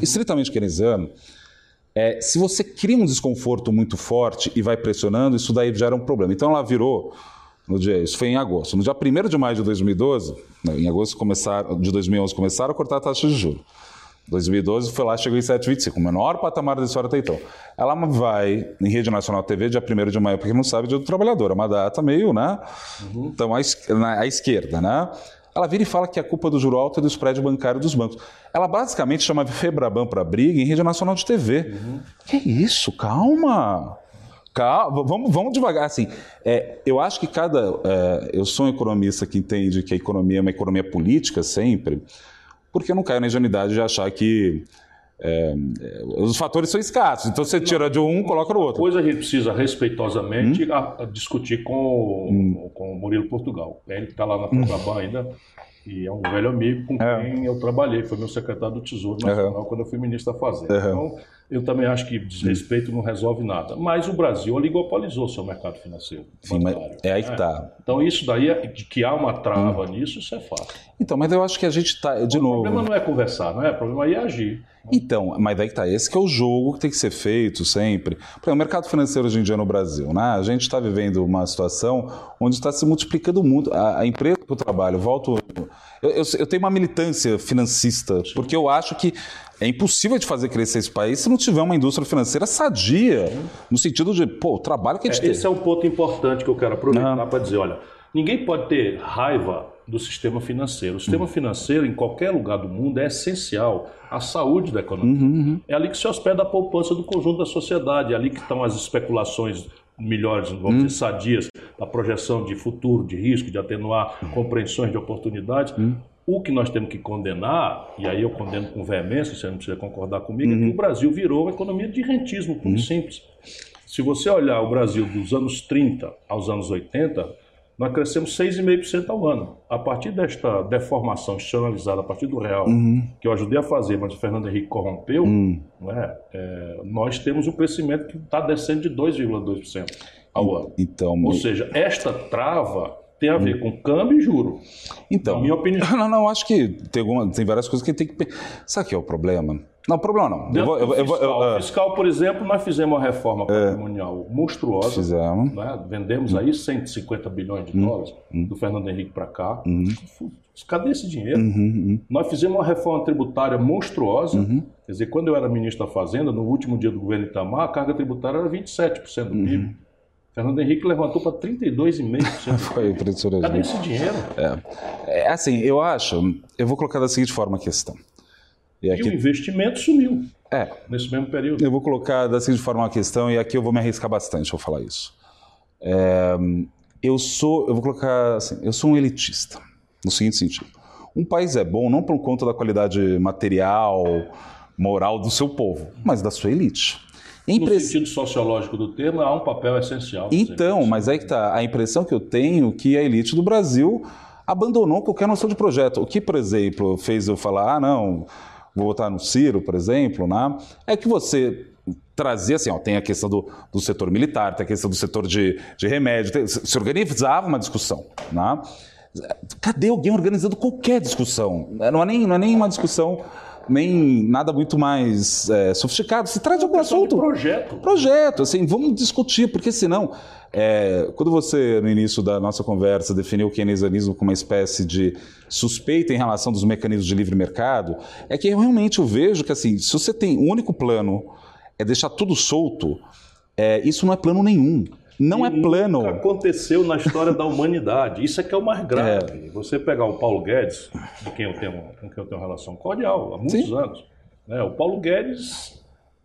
estritamente keynesiano, é, se você cria um desconforto muito forte e vai pressionando, isso daí gera um problema. Então ela virou no dia, isso foi em agosto. No dia 1 de maio de 2012, em agosto começaram, de 2011 começaram a cortar a taxa de juros. 2012 foi lá, chegou em 7,25, o menor patamar da história até então. Ela vai em Rede Nacional TV, dia 1 de maio, porque não sabe, dia do trabalhador, é uma data meio, né? Uhum. Então, à, à esquerda, né? Ela vira e fala que a culpa do juro alto é do spread bancário dos bancos. Ela basicamente chama Febraban para briga em Rede Nacional de TV. Uhum. Que isso? Calma! Calma, vamos, vamos devagar. Assim, é, eu acho que cada. É, eu sou um economista que entende que a economia é uma economia política sempre, porque eu não caio na ingenuidade de achar que. É, os fatores são escassos, então você tira de um, coloca no outro. Coisa a gente precisa respeitosamente hum? a, a discutir com, hum. com o Murilo Portugal. Ele que está lá na Febraban hum. ainda e é um velho amigo com é. quem eu trabalhei, foi meu secretário do Tesouro Nacional uhum. quando eu fui ministro da Fazenda. Uhum. Então, eu também acho que desrespeito não resolve nada. Mas o Brasil oligopolizou seu mercado financeiro. Sim, é aí que está. É. Então, isso daí, é, de que há uma trava hum. nisso, isso é fato. Então, mas eu acho que a gente está, de o novo... O problema não é conversar, não é? O problema aí é agir. Então, mas daí que está, esse que é o jogo que tem que ser feito sempre. Porque o mercado financeiro hoje em dia no Brasil, né? A gente está vivendo uma situação onde está se multiplicando muito. A, a empresa que eu trabalho, volto... Eu, eu, eu tenho uma militância financista, Sim. porque eu acho que é impossível de fazer crescer esse país se não tiver uma indústria financeira sadia, no sentido de, pô, o trabalho que a gente é, tem. Esse é um ponto importante que eu quero aproveitar para dizer, olha, ninguém pode ter raiva do sistema financeiro. O sistema uhum. financeiro, em qualquer lugar do mundo, é essencial à saúde da economia. Uhum, uhum. É ali que se hospeda a poupança do conjunto da sociedade, é ali que estão as especulações melhores, vamos uhum. dizer, sadias, da projeção de futuro, de risco, de atenuar uhum. compreensões de oportunidades. Uhum. O que nós temos que condenar, e aí eu condeno com veemência, você não precisa concordar comigo, uhum. é que uhum. o Brasil virou uma economia de rentismo, puro uhum. simples. Se você olhar o Brasil dos anos 30 aos anos 80, nós crescemos 6,5% ao ano. A partir desta deformação institucionalizada, a partir do real, uhum. que eu ajudei a fazer, mas o Fernando Henrique corrompeu, uhum. é? É, nós temos um crescimento que está descendo de 2,2% ao ano. Então, Ou seja, esta trava tem a ver hum. com câmbio e juro. Então, na minha opinião. Não, não, acho que tem, alguma, tem várias coisas que tem que. Sabe o que é o problema? Não, problema não. Eu vou, eu, vou- eu vou- fiscal, eu- é. fiscal, por exemplo, nós fizemos uma reforma patrimonial monstruosa. Fizemos. né? Vendemos aí 150 bilhões de dólares do Fernando Henrique para cá. Cadê esse dinheiro? Nós fizemos uma reforma tributária monstruosa. Quer dizer, quando eu era ministro da Fazenda, no último dia do governo Itamar, a carga tributária era 27% do PIB. Fernando Henrique levantou para 32,5%. Foi impressionante. Cadê esse dinheiro? É, assim, eu acho. Eu vou colocar da seguinte forma a questão. E E o aqui, investimento sumiu é, nesse mesmo período. eu vou colocar da seguinte forma a questão, e aqui eu vou me arriscar bastante ao falar isso. É, eu sou, eu vou colocar assim, eu sou um elitista, no seguinte sentido. Um país é bom não por conta da qualidade material, moral do seu povo, mas da sua elite. E a No sentido sociológico do termo, há um papel essencial. Então, mas aí que tá. A impressão que eu tenho que a elite do Brasil abandonou qualquer noção de projeto. O que, por exemplo, fez eu falar, ah, não, vou votar no Ciro, por exemplo, né? É que você trazia assim, ó, tem a questão do, do setor militar, tem a questão do setor de, de remédio, tem- se organizava uma discussão, né? Cadê alguém organizando qualquer discussão? Não é nem, não é nem uma discussão, nem nada muito mais é, sofisticado. Se traz algum assunto projeto. projeto, assim, vamos discutir, porque senão, é, quando você, no início da nossa conversa, definiu o keynesianismo como uma espécie de suspeita em relação dos mecanismos de livre mercado, é que eu realmente eu vejo que, assim, se você tem um único plano, é deixar tudo solto, é, isso não é plano nenhum. Não é plano. Nunca aconteceu na história da humanidade. Isso é que é o mais grave. Você pegar o Paulo Guedes, com quem eu tenho, com quem eu tenho uma relação cordial há muitos Sim. anos, né? o Paulo Guedes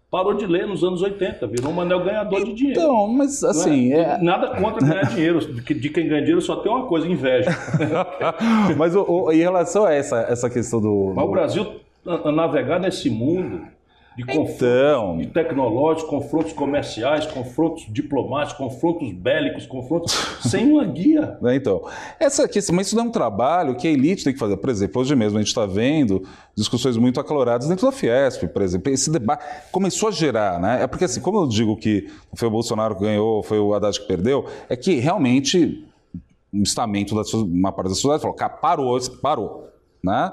parou de ler nos anos 80, virou um anel ganhador de dinheiro. Então, mas é? assim, é, Nada contra ganhar dinheiro. De que- de quem ganha dinheiro só tem uma coisa, inveja. mas o- o- em relação a essa, essa questão do. Mas o Brasil navegar nesse mundo de confrontos Então, tecnológicos, confrontos comerciais, confrontos diplomáticos, confrontos bélicos, confrontos sem uma guia. Né, Então, essa questão, mas isso não é um trabalho que a elite tem que fazer. Por exemplo, hoje mesmo a gente está vendo discussões muito acaloradas dentro da Fiesp, por exemplo. Esse debate começou a gerar, né? É porque, assim, como eu digo que foi o Bolsonaro que ganhou, foi o Haddad que perdeu, é que realmente um estamento da uma parte da sociedade falou, cara, parou, parou, né?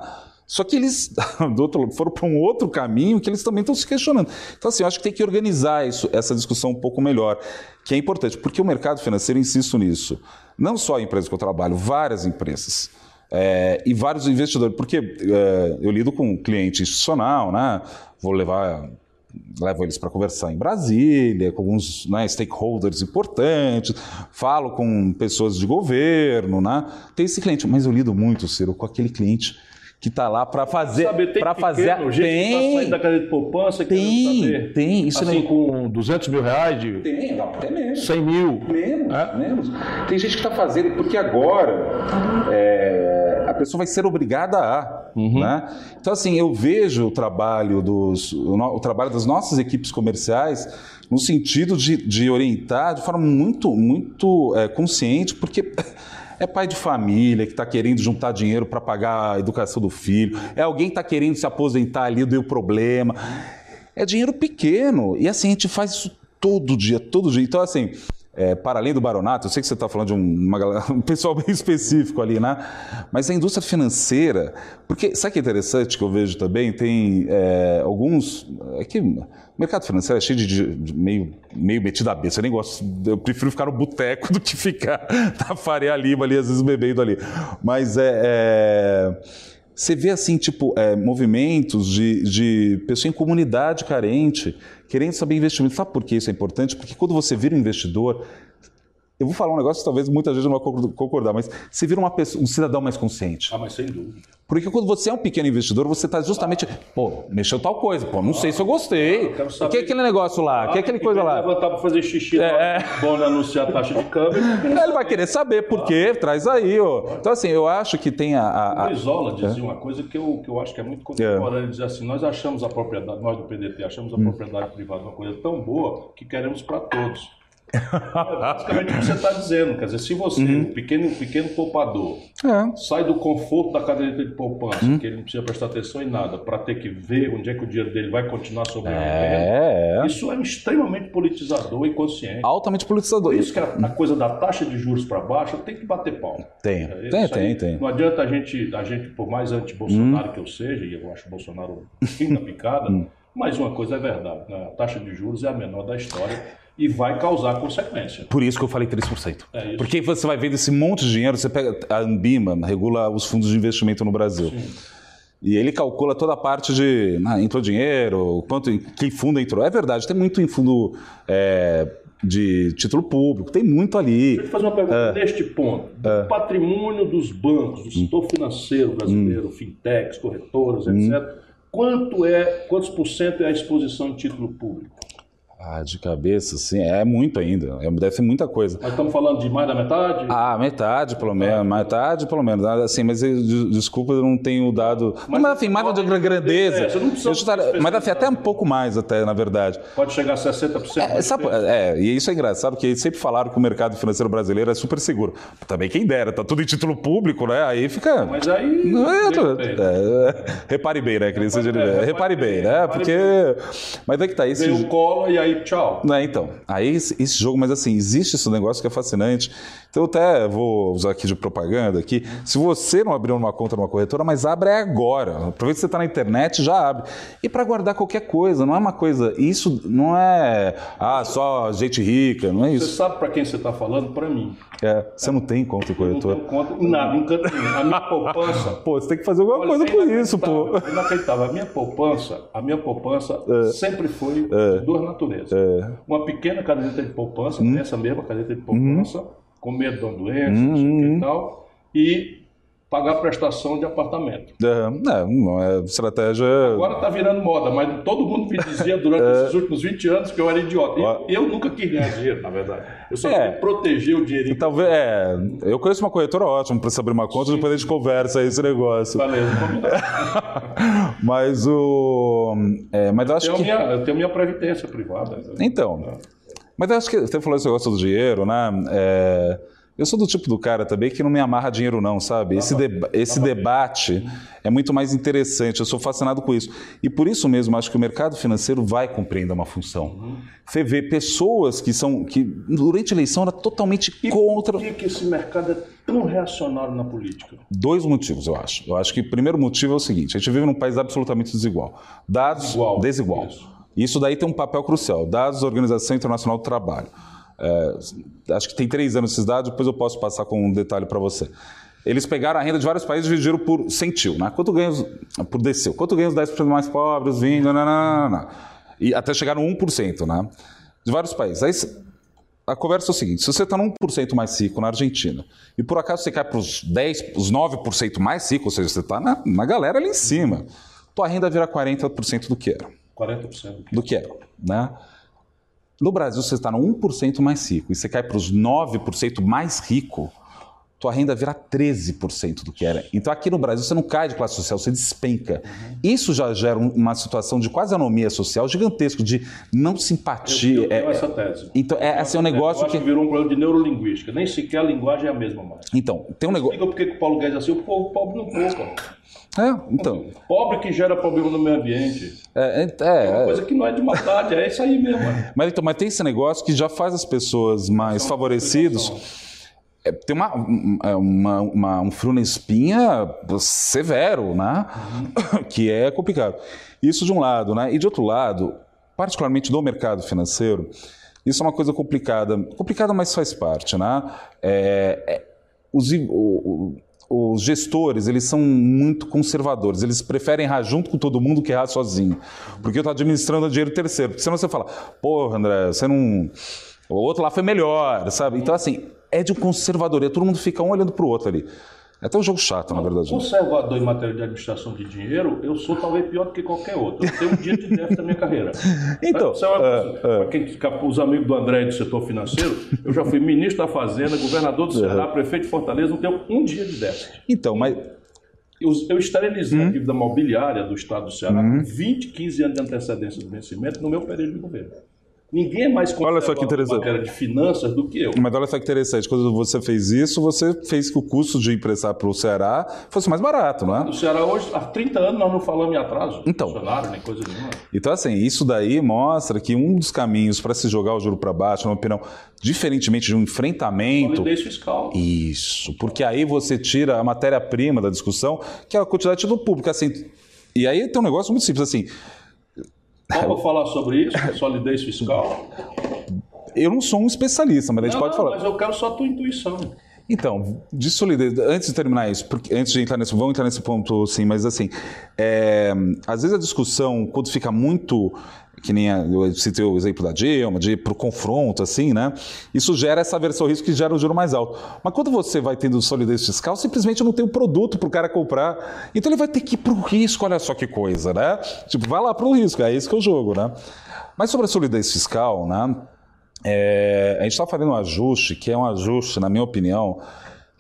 Só que eles outro, foram para um outro caminho que eles também estão se questionando. Então, assim, eu acho que tem que organizar isso, essa discussão um pouco melhor, que é importante, porque o mercado financeiro, insisto nisso, não só a empresa que eu trabalho, várias empresas. é, e vários investidores, porque é, eu lido com cliente institucional, né? Vou levar levo eles para conversar em Brasília, com alguns né, stakeholders importantes, falo com pessoas de governo, né? Tem esse cliente, mas eu lido muito, Ciro, com aquele cliente que está lá para fazer, tem para fazer, pequeno, gente que tá da cadeia de poupança, tem, saber. tem, isso Assim, não com 200 mil reais de tem, não, até menos. 100 mil. Menos, É? menos. Tem gente que está fazendo, porque agora é, a pessoa vai ser obrigada a. Né? Então, assim, eu vejo o trabalho, dos, o trabalho das nossas equipes comerciais no sentido de, de orientar de forma muito, muito é, consciente, porque. É pai de família que está querendo juntar dinheiro para pagar a educação do filho. É alguém que está querendo se aposentar ali, deu problema. É dinheiro pequeno. E assim, a gente faz isso todo dia, todo dia. Então, assim, é, para além do baronato, eu sei que você está falando de um, uma um pessoal bem específico ali, né? Mas a indústria financeira, porque sabe que é interessante que eu vejo também? Tem é, alguns. É que o mercado financeiro é cheio de, de- de meio, meio metido a besta. Eu nem gosto. Eu prefiro ficar no boteco do que ficar na Faria Lima ali, às vezes bebendo ali. Mas é. é você vê assim, tipo, é, movimentos de, de pessoa em comunidade carente querendo saber investimento. Sabe por que isso é importante? Porque quando você vira um investidor, eu vou falar um negócio que talvez muita gente não vai concor- concordar, mas você vira uma pessoa, um cidadão mais consciente. Ah, mas sem dúvida. Porque quando você é um pequeno investidor, você está justamente, pô, mexeu tal coisa, pô, não sei se eu gostei. quero O que é aquele negócio lá? O que é aquele Ah, coisa lá? levantar para fazer xixi, É, bom anunciar a taxa de câmbio. Ele vai querer saber por quê, traz aí, ó. Então, assim, eu acho que tem a. a- a- O Isola dizia uma coisa que eu, que eu acho que é muito contemporânea. Ele dizia assim, nós achamos a propriedade, nós do PDT, achamos a Hum. propriedade privada uma coisa tão boa que queremos para todos. É basicamente o que você está dizendo. Quer dizer, se você, Uhum. um pequeno, pequeno poupador, É. sai do conforto da caderneta de poupança, Hum. que ele não precisa prestar atenção em nada, para ter que ver onde é que o dinheiro dele vai continuar sobrevivendo, É, é. isso é extremamente politizador e consciente. Altamente politizador. Por isso que a, a coisa da taxa de juros para baixo tem que bater pau. Tem, É, tem, tem, tem. Não adianta a gente, a gente por mais anti-Bolsonaro que eu seja, e eu acho o Bolsonaro fim da picada, Mas uma coisa é verdade, né? a taxa de juros é a menor da história e vai causar consequência. Por isso que eu falei 3%. É isso. Porque você vai vendo esse monte de dinheiro, você pega a Ambima, regula os fundos de investimento no Brasil. E ele calcula toda a parte de ah, entrou dinheiro, quanto que fundo entrou. É verdade, tem muito em fundo é, de título público, tem muito ali. Deixa eu fazer uma pergunta É. neste ponto. Do patrimônio dos bancos, do setor financeiro Hum. brasileiro, fintechs, corretoras, etc., quanto é, quantos por cento é a exposição em título público? Ah, de cabeça, sim, é muito ainda. É, Deve ser muita coisa. Nós estamos falando de mais da metade? Ah, metade pelo menos, metade pelo menos. Assim, mas de- desculpa, eu não tenho dado. Mas, Mas assim, mais da grandeza. É, não Eu chutar- mas assim, até um pouco mais, até, na verdade. Pode chegar a 60%? É, sabe- é, e isso é engraçado, porque eles sempre falaram que o mercado financeiro brasileiro é super seguro. Também quem dera, tá tudo em título público, né? Aí fica. Mas aí... Não é, é, repare bem, né, Cris? Repare- Repare bem, né? Porque. Mas é que tá, esse. Veio o colo e aí tchau. Né, então, aí esse, jogo, mas assim, existe esse negócio que é fascinante. Então eu até vou usar aqui de propaganda aqui. Se você não abriu uma conta numa corretora, mas abre agora. Aproveita que você está na internet, já abre. E para guardar qualquer coisa, não é uma coisa. Isso não é ah, só gente rica, não é Você isso. sabe para quem você está falando? Para mim. É, você não tem conta em Eu não corretora. tenho conta em nada, em canto. A minha poupança... Pô, você tem que fazer alguma Olha, coisa é com isso, pô. inacreditável, é Inacreditável. A minha poupança, a minha poupança sempre foi É. de duas naturezas. Uma pequena caderneta de poupança, Hum. essa mesma caderneta de poupança, com medo de uma doença, Hum, não sei o que e tal, e pagar prestação de apartamento. É, é estratégia. Agora está virando moda, mas todo mundo me dizia durante esses últimos 20 anos que eu era idiota. E É. Ó. eu nunca quis ganhar dinheiro, na verdade. Eu só É. queria proteger o dinheirinho. Talvez, é, eu conheço uma corretora ótima para se abrir uma conta, depois a gente conversa esse negócio. Beleza, combinado. Mas o. é, mas eu acho Eu que. tenho, minha, eu tenho minha previdência privada. né? Então. Mas eu acho que você falou esse negócio do dinheiro, né? É, eu sou do tipo do cara também que não me amarra dinheiro, não, sabe? Esse, deba- esse debate é muito mais interessante. Eu sou fascinado com isso. E por isso mesmo, acho que o mercado financeiro vai compreender uma função. Você vê pessoas que são. que durante a eleição era totalmente contra. por que, que esse mercado é tão reacionário na política? Dois motivos, eu acho. Eu acho que o primeiro motivo é o seguinte: a gente vive num país absolutamente desigual. Dados Desigual. desigual. Isso. Isso daí tem um papel crucial. Dados da Organização Internacional do Trabalho. É, acho que tem três anos esses dados, depois eu posso passar com um detalhe para você. Eles pegaram a renda de vários países e dividiram por centil, né? Quanto ganha os, por decil? Quanto ganha os 10% mais pobres, os 20%, nananana, e até chegar no 1%, né? De vários países. Aí, a conversa é o seguinte: se você está no 1% mais rico na Argentina e por acaso você cai para os 10%, os 9% mais ricos, ou seja, você está na, na galera ali em cima, tua renda vira 40% do que era. 40%. Do que era, né? No Brasil, você está no 1% mais rico e você cai para os 9% mais rico, tua renda vira 13% do que era. Então aqui no Brasil você não cai de classe social, você despenca. Isso já gera um- uma situação de quase anomia social gigantesco, de não simpatia. Eu tenho É- essa tese. então, é assim, um negócio Eu acho que. virou um problema de neurolinguística. Nem sequer a linguagem é a mesma mais. Então, tem um negócio. Explica por que o Paulo Guedes é assim, o povo pobre não poupa. É, então. Pobre que gera problema no meio ambiente. É, é, É uma é, coisa que não é de maldade, é isso aí mesmo. Mas, então, mas tem esse negócio que já faz as pessoas mais favorecidos. É, tem uma, uma, uma- um frio na espinha severo, né? Que é complicado. Isso de um lado, né? E de outro lado, particularmente do mercado financeiro, isso é uma coisa complicada. Complicada, mas faz parte, né? É, é, os, o- o- os gestores, eles são muito conservadores. Eles preferem errar junto com todo mundo que errar sozinho. Porque eu estou administrando dinheiro terceiro. Porque senão você fala, porra, André, você não... O outro lá foi melhor, sabe? Então, assim, é de um conservadoria. Todo mundo fica um olhando pro outro ali. É até um jogo chato, na verdade. Conservador em matéria de administração de dinheiro, eu sou talvez pior do que qualquer outro. Eu tenho um dia de déficit na minha carreira. Então, é coisa. Pra quem fica- os amigos do André do setor financeiro, eu já fui ministro da Fazenda, governador do Ceará, prefeito de Fortaleza, não tenho um dia de déficit. Então, mas... Eu, eu esterilizei Hum. a dívida mobiliária do Estado do Ceará com 20, 15 anos de antecedência do vencimento no meu período de governo. Ninguém é mais Olha só que interessante. matéria de finanças do que eu. Mas olha só que interessante, quando você fez isso, você fez que o custo de emprestar para o Ceará fosse mais barato, não é? No Ceará hoje, há 30 anos, nós não falamos em atraso. Então. Nem coisa nenhuma. Então, assim, isso daí mostra que um dos caminhos para se jogar o juro para baixo, na minha opinião, diferentemente de um enfrentamento. Solidez fiscal. Isso, porque aí você tira a matéria-prima da discussão, que é a quantidade do público. Assim, e aí tem um negócio muito simples assim. Vamos falar sobre isso, solidez fiscal? Eu não sou um especialista, mas a gente Não, pode não, falar. mas eu quero só a tua intuição. Então, de solidez, antes de terminar isso, porque antes de entrar nesse, vamos entrar nesse ponto sim, mas assim, é, às vezes a discussão, quando fica muito, que nem eu citei o exemplo da Dilma, de ir pro confronto, assim, né? Isso gera essa versão risco que gera um juro mais alto. Mas quando você vai tendo solidez fiscal, simplesmente não tem o produto pro cara comprar, então ele vai ter que ir pro risco, olha só que coisa, né? Tipo, vai lá pro risco, é isso que é o jogo, né? Mas sobre a solidez fiscal, né? É, a gente está fazendo um ajuste, que é um ajuste, na minha opinião,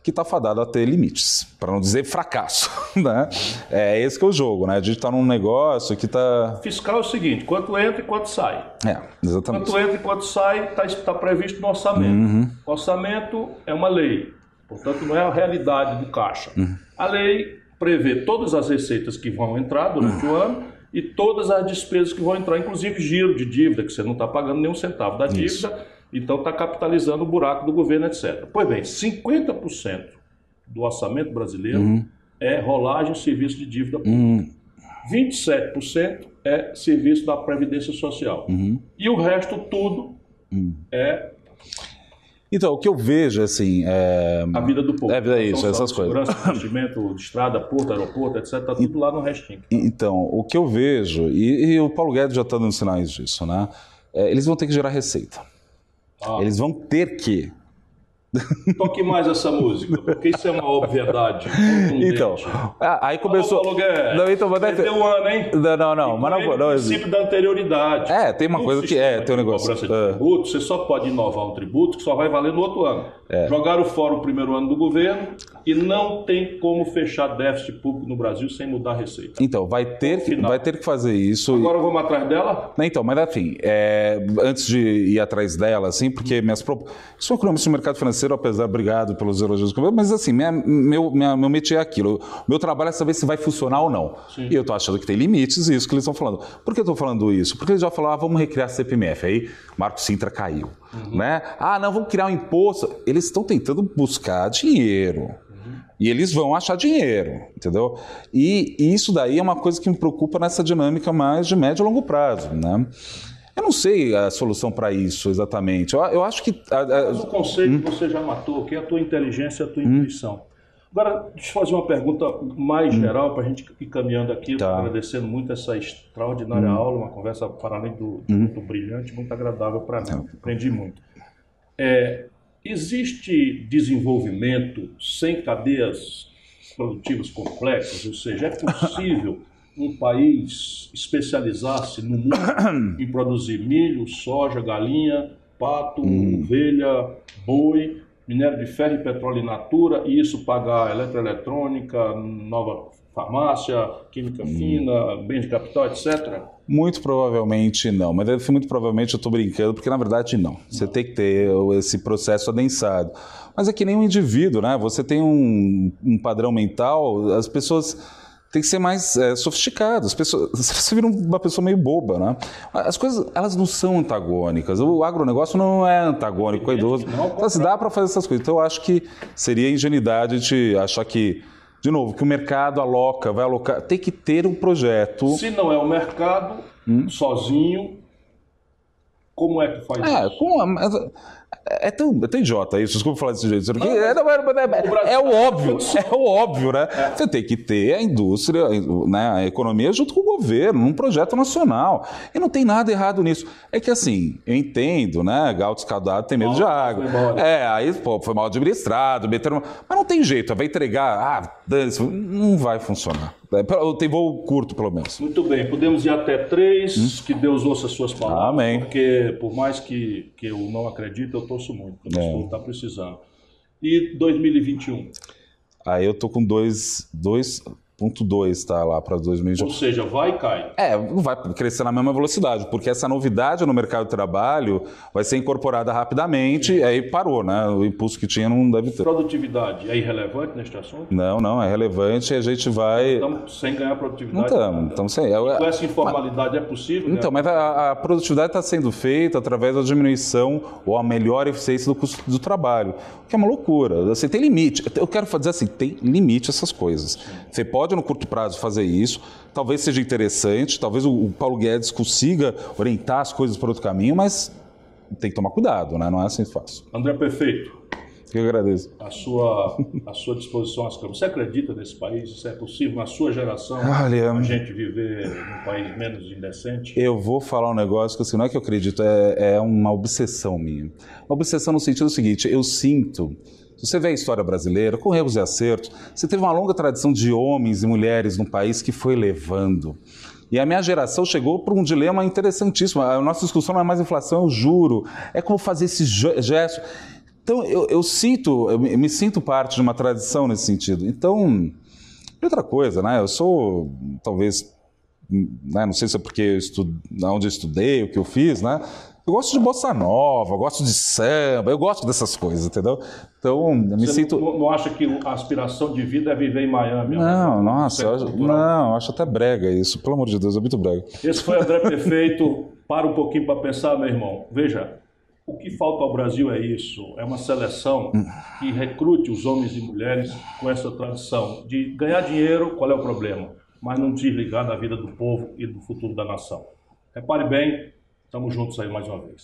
que está fadado a ter limites, para não dizer fracasso. Né? É esse que é o jogo, né? A gente está num negócio que está. Fiscal é o seguinte: quanto entra e quanto sai. É, exatamente. Quanto entra e quanto sai está previsto no orçamento. Uhum. Orçamento é uma lei, portanto, não é a realidade do caixa. Uhum. A lei prevê todas as receitas que vão entrar durante Uhum. o ano e todas as despesas que vão entrar, inclusive giro de dívida, que você não está pagando nenhum centavo da dívida, então está capitalizando o buraco do governo, etc. Pois bem, 50% do orçamento brasileiro Uhum. é rolagem e serviço de dívida pública. 27% é serviço da Previdência Social. Uhum. E o resto tudo é Então, o que eu vejo, assim, é. a vida do povo. É, é isso, Então, essas coisas. Segurança, investimento de estrada, porto, aeroporto, etc. Está tudo lá no restinho. Então, o que eu vejo, e, e o Paulo Guedes já está dando sinais disso, né? É, eles vão ter que gerar receita. Ah. Eles vão ter que. Toque mais essa música, porque isso é uma obviedade. Então, ah, aí começou. Ô, Paulo Guedes, Não, então, mas perdeu um ano, hein? Não, não, não, mas não, não, o princípio da anterioridade. É, tem uma No coisa que é, sistema tem um negócio, de é. tributo, você só pode inovar um tributo que só vai valer no outro ano. Jogaram fora o primeiro ano do governo e não tem como fechar déficit público no Brasil sem mudar a receita. Então, vai ter, que, vai ter que fazer isso. Agora vamos atrás dela? Então, mas enfim, é, antes de ir atrás dela, assim, porque minhas propostas. Sou economista do mercado financeiro, apesar, obrigado pelos elogios, que eu- mas assim, minha, meu, minha, meu métier é aquilo. Meu trabalho é saber se vai funcionar ou não. E eu tô achando que tem limites, isso que eles estão falando. Por que eu tô falando isso? Porque eles já falaram, ah, vamos recriar a CPMF. Aí, Marco Sintra caiu. Né? Ah, não, vamos criar um imposto. Eles estão tentando buscar dinheiro. E eles vão achar dinheiro, entendeu? E, e isso daí é uma coisa que me preocupa nessa dinâmica mais de médio e longo prazo, né? Eu não sei a solução para isso exatamente. Eu, eu acho que. a- a- Mas o conceito você já matou, que é a tua inteligência e a tua intuição. Agora, deixa eu fazer uma pergunta mais geral para a gente ir caminhando aqui, Tá. agradecendo muito essa extraordinária aula, uma conversa, para além do, muito brilhante, muito agradável para mim. Aprendi muito. É, existe desenvolvimento sem cadeias produtivas complexas? Ou seja, é possível um país especializar-se no mundo em produzir milho, soja, galinha, pato, ovelha, boi, minério de ferro e petróleo in natura, e isso pagar eletroeletrônica, nova farmácia, química fina, bens de capital, etc. Muito provavelmente não, mas deve- muito provavelmente eu estou brincando, porque na verdade não. Você tem que ter esse processo adensado. Mas é que nem um indivíduo, né? Você tem um, um padrão mental, as pessoas têm que ser mais é, sofisticadas. As pessoas, você vira uma pessoa meio boba, né? As coisas, elas não são antagônicas. O agronegócio não é antagônico com o idoso. Não, Então, se dá para fazer essas coisas. Então, eu acho que seria ingenuidade de achar que, de novo, que o mercado aloca, vai alocar. Tem que ter um projeto. Se não é o mercado, sozinho, como é que faz É, isso? com a- é, tão, é tão idiota isso, desculpa falar desse jeito. Porque é, não, é, é- o óbvio, é o óbvio, né? Você tem que ter a indústria, né, a economia junto com o governo, num projeto nacional. E não tem nada errado nisso. É que assim, eu entendo, né? Gato escaldado tem medo de água. É, aí pô, foi mal administrado, meteram. Mas não tem jeito, vai entregar, ah, dane-se, não vai funcionar. É, Tem voo curto, pelo menos. Muito bem, podemos ir até três, que Deus ouça as suas palavras. Hum? Amém. Porque, por mais que, que eu não acredite, eu torço muito, porque É. o povo está precisando. E 2021? Aí eu tô com 2,2 tá lá para 2021. Ou seja, vai e cai. É, não vai crescer na mesma velocidade, porque essa novidade no mercado de trabalho vai ser incorporada rapidamente, e aí parou, né? O impulso que tinha não deve ter. Produtividade é irrelevante neste assunto? Não, não, é relevante e a gente vai. Estamos sem ganhar Não produtividade. estamos, estamos sem. é- Com essa informalidade é possível? Então, mas a, a produtividade está sendo feita através da diminuição ou a melhor eficiência do custo do trabalho, o que é uma loucura. Assim, tem limite. Eu quero dizer assim, tem limite essas coisas. Você pode pode no curto prazo fazer isso, talvez seja interessante, talvez o, Paulo Guedes consiga orientar as coisas para outro caminho, mas tem que tomar cuidado, né? Não é assim fácil. André Perfeito, Eu agradeço. a sua, a sua disposição às câmeras. Você acredita nesse país? Isso é possível na sua geração Olha, a gente viver num país menos indecente? Eu vou falar um negócio que assim, não é que eu acredito, é, é uma obsessão minha. Uma obsessão no sentido seguinte, eu sinto, se você vê a história brasileira, com erros e acertos, você teve uma longa tradição de homens e mulheres no país que foi levando. E a minha geração chegou para um dilema interessantíssimo. A nossa discussão não é mais inflação, eu juro. É como fazer esse ge- gesto. Então, eu, eu sinto, eu me, sinto parte de uma tradição nesse sentido. Então, outra coisa, né? Eu sou, talvez, né? não sei se é porque eu estu... onde eu estudei, o que eu fiz, né? Eu gosto de bossa nova, eu gosto de samba, eu gosto dessas coisas, entendeu? Então, eu me Você sinto. não, não acha que a aspiração de vida é viver em Miami? Não, nossa, eu é acho... não, eu acho até brega isso, pelo amor de Deus, é muito brega. Esse foi André Perfeito. Para um pouquinho para pensar, meu irmão. Veja, o que falta ao Brasil é isso: é uma seleção que recrute os homens e mulheres com essa tradição de ganhar dinheiro, qual é o problema? Mas não desligar da vida do povo e do futuro da nação. Repare bem, estamos juntos aí mais uma vez.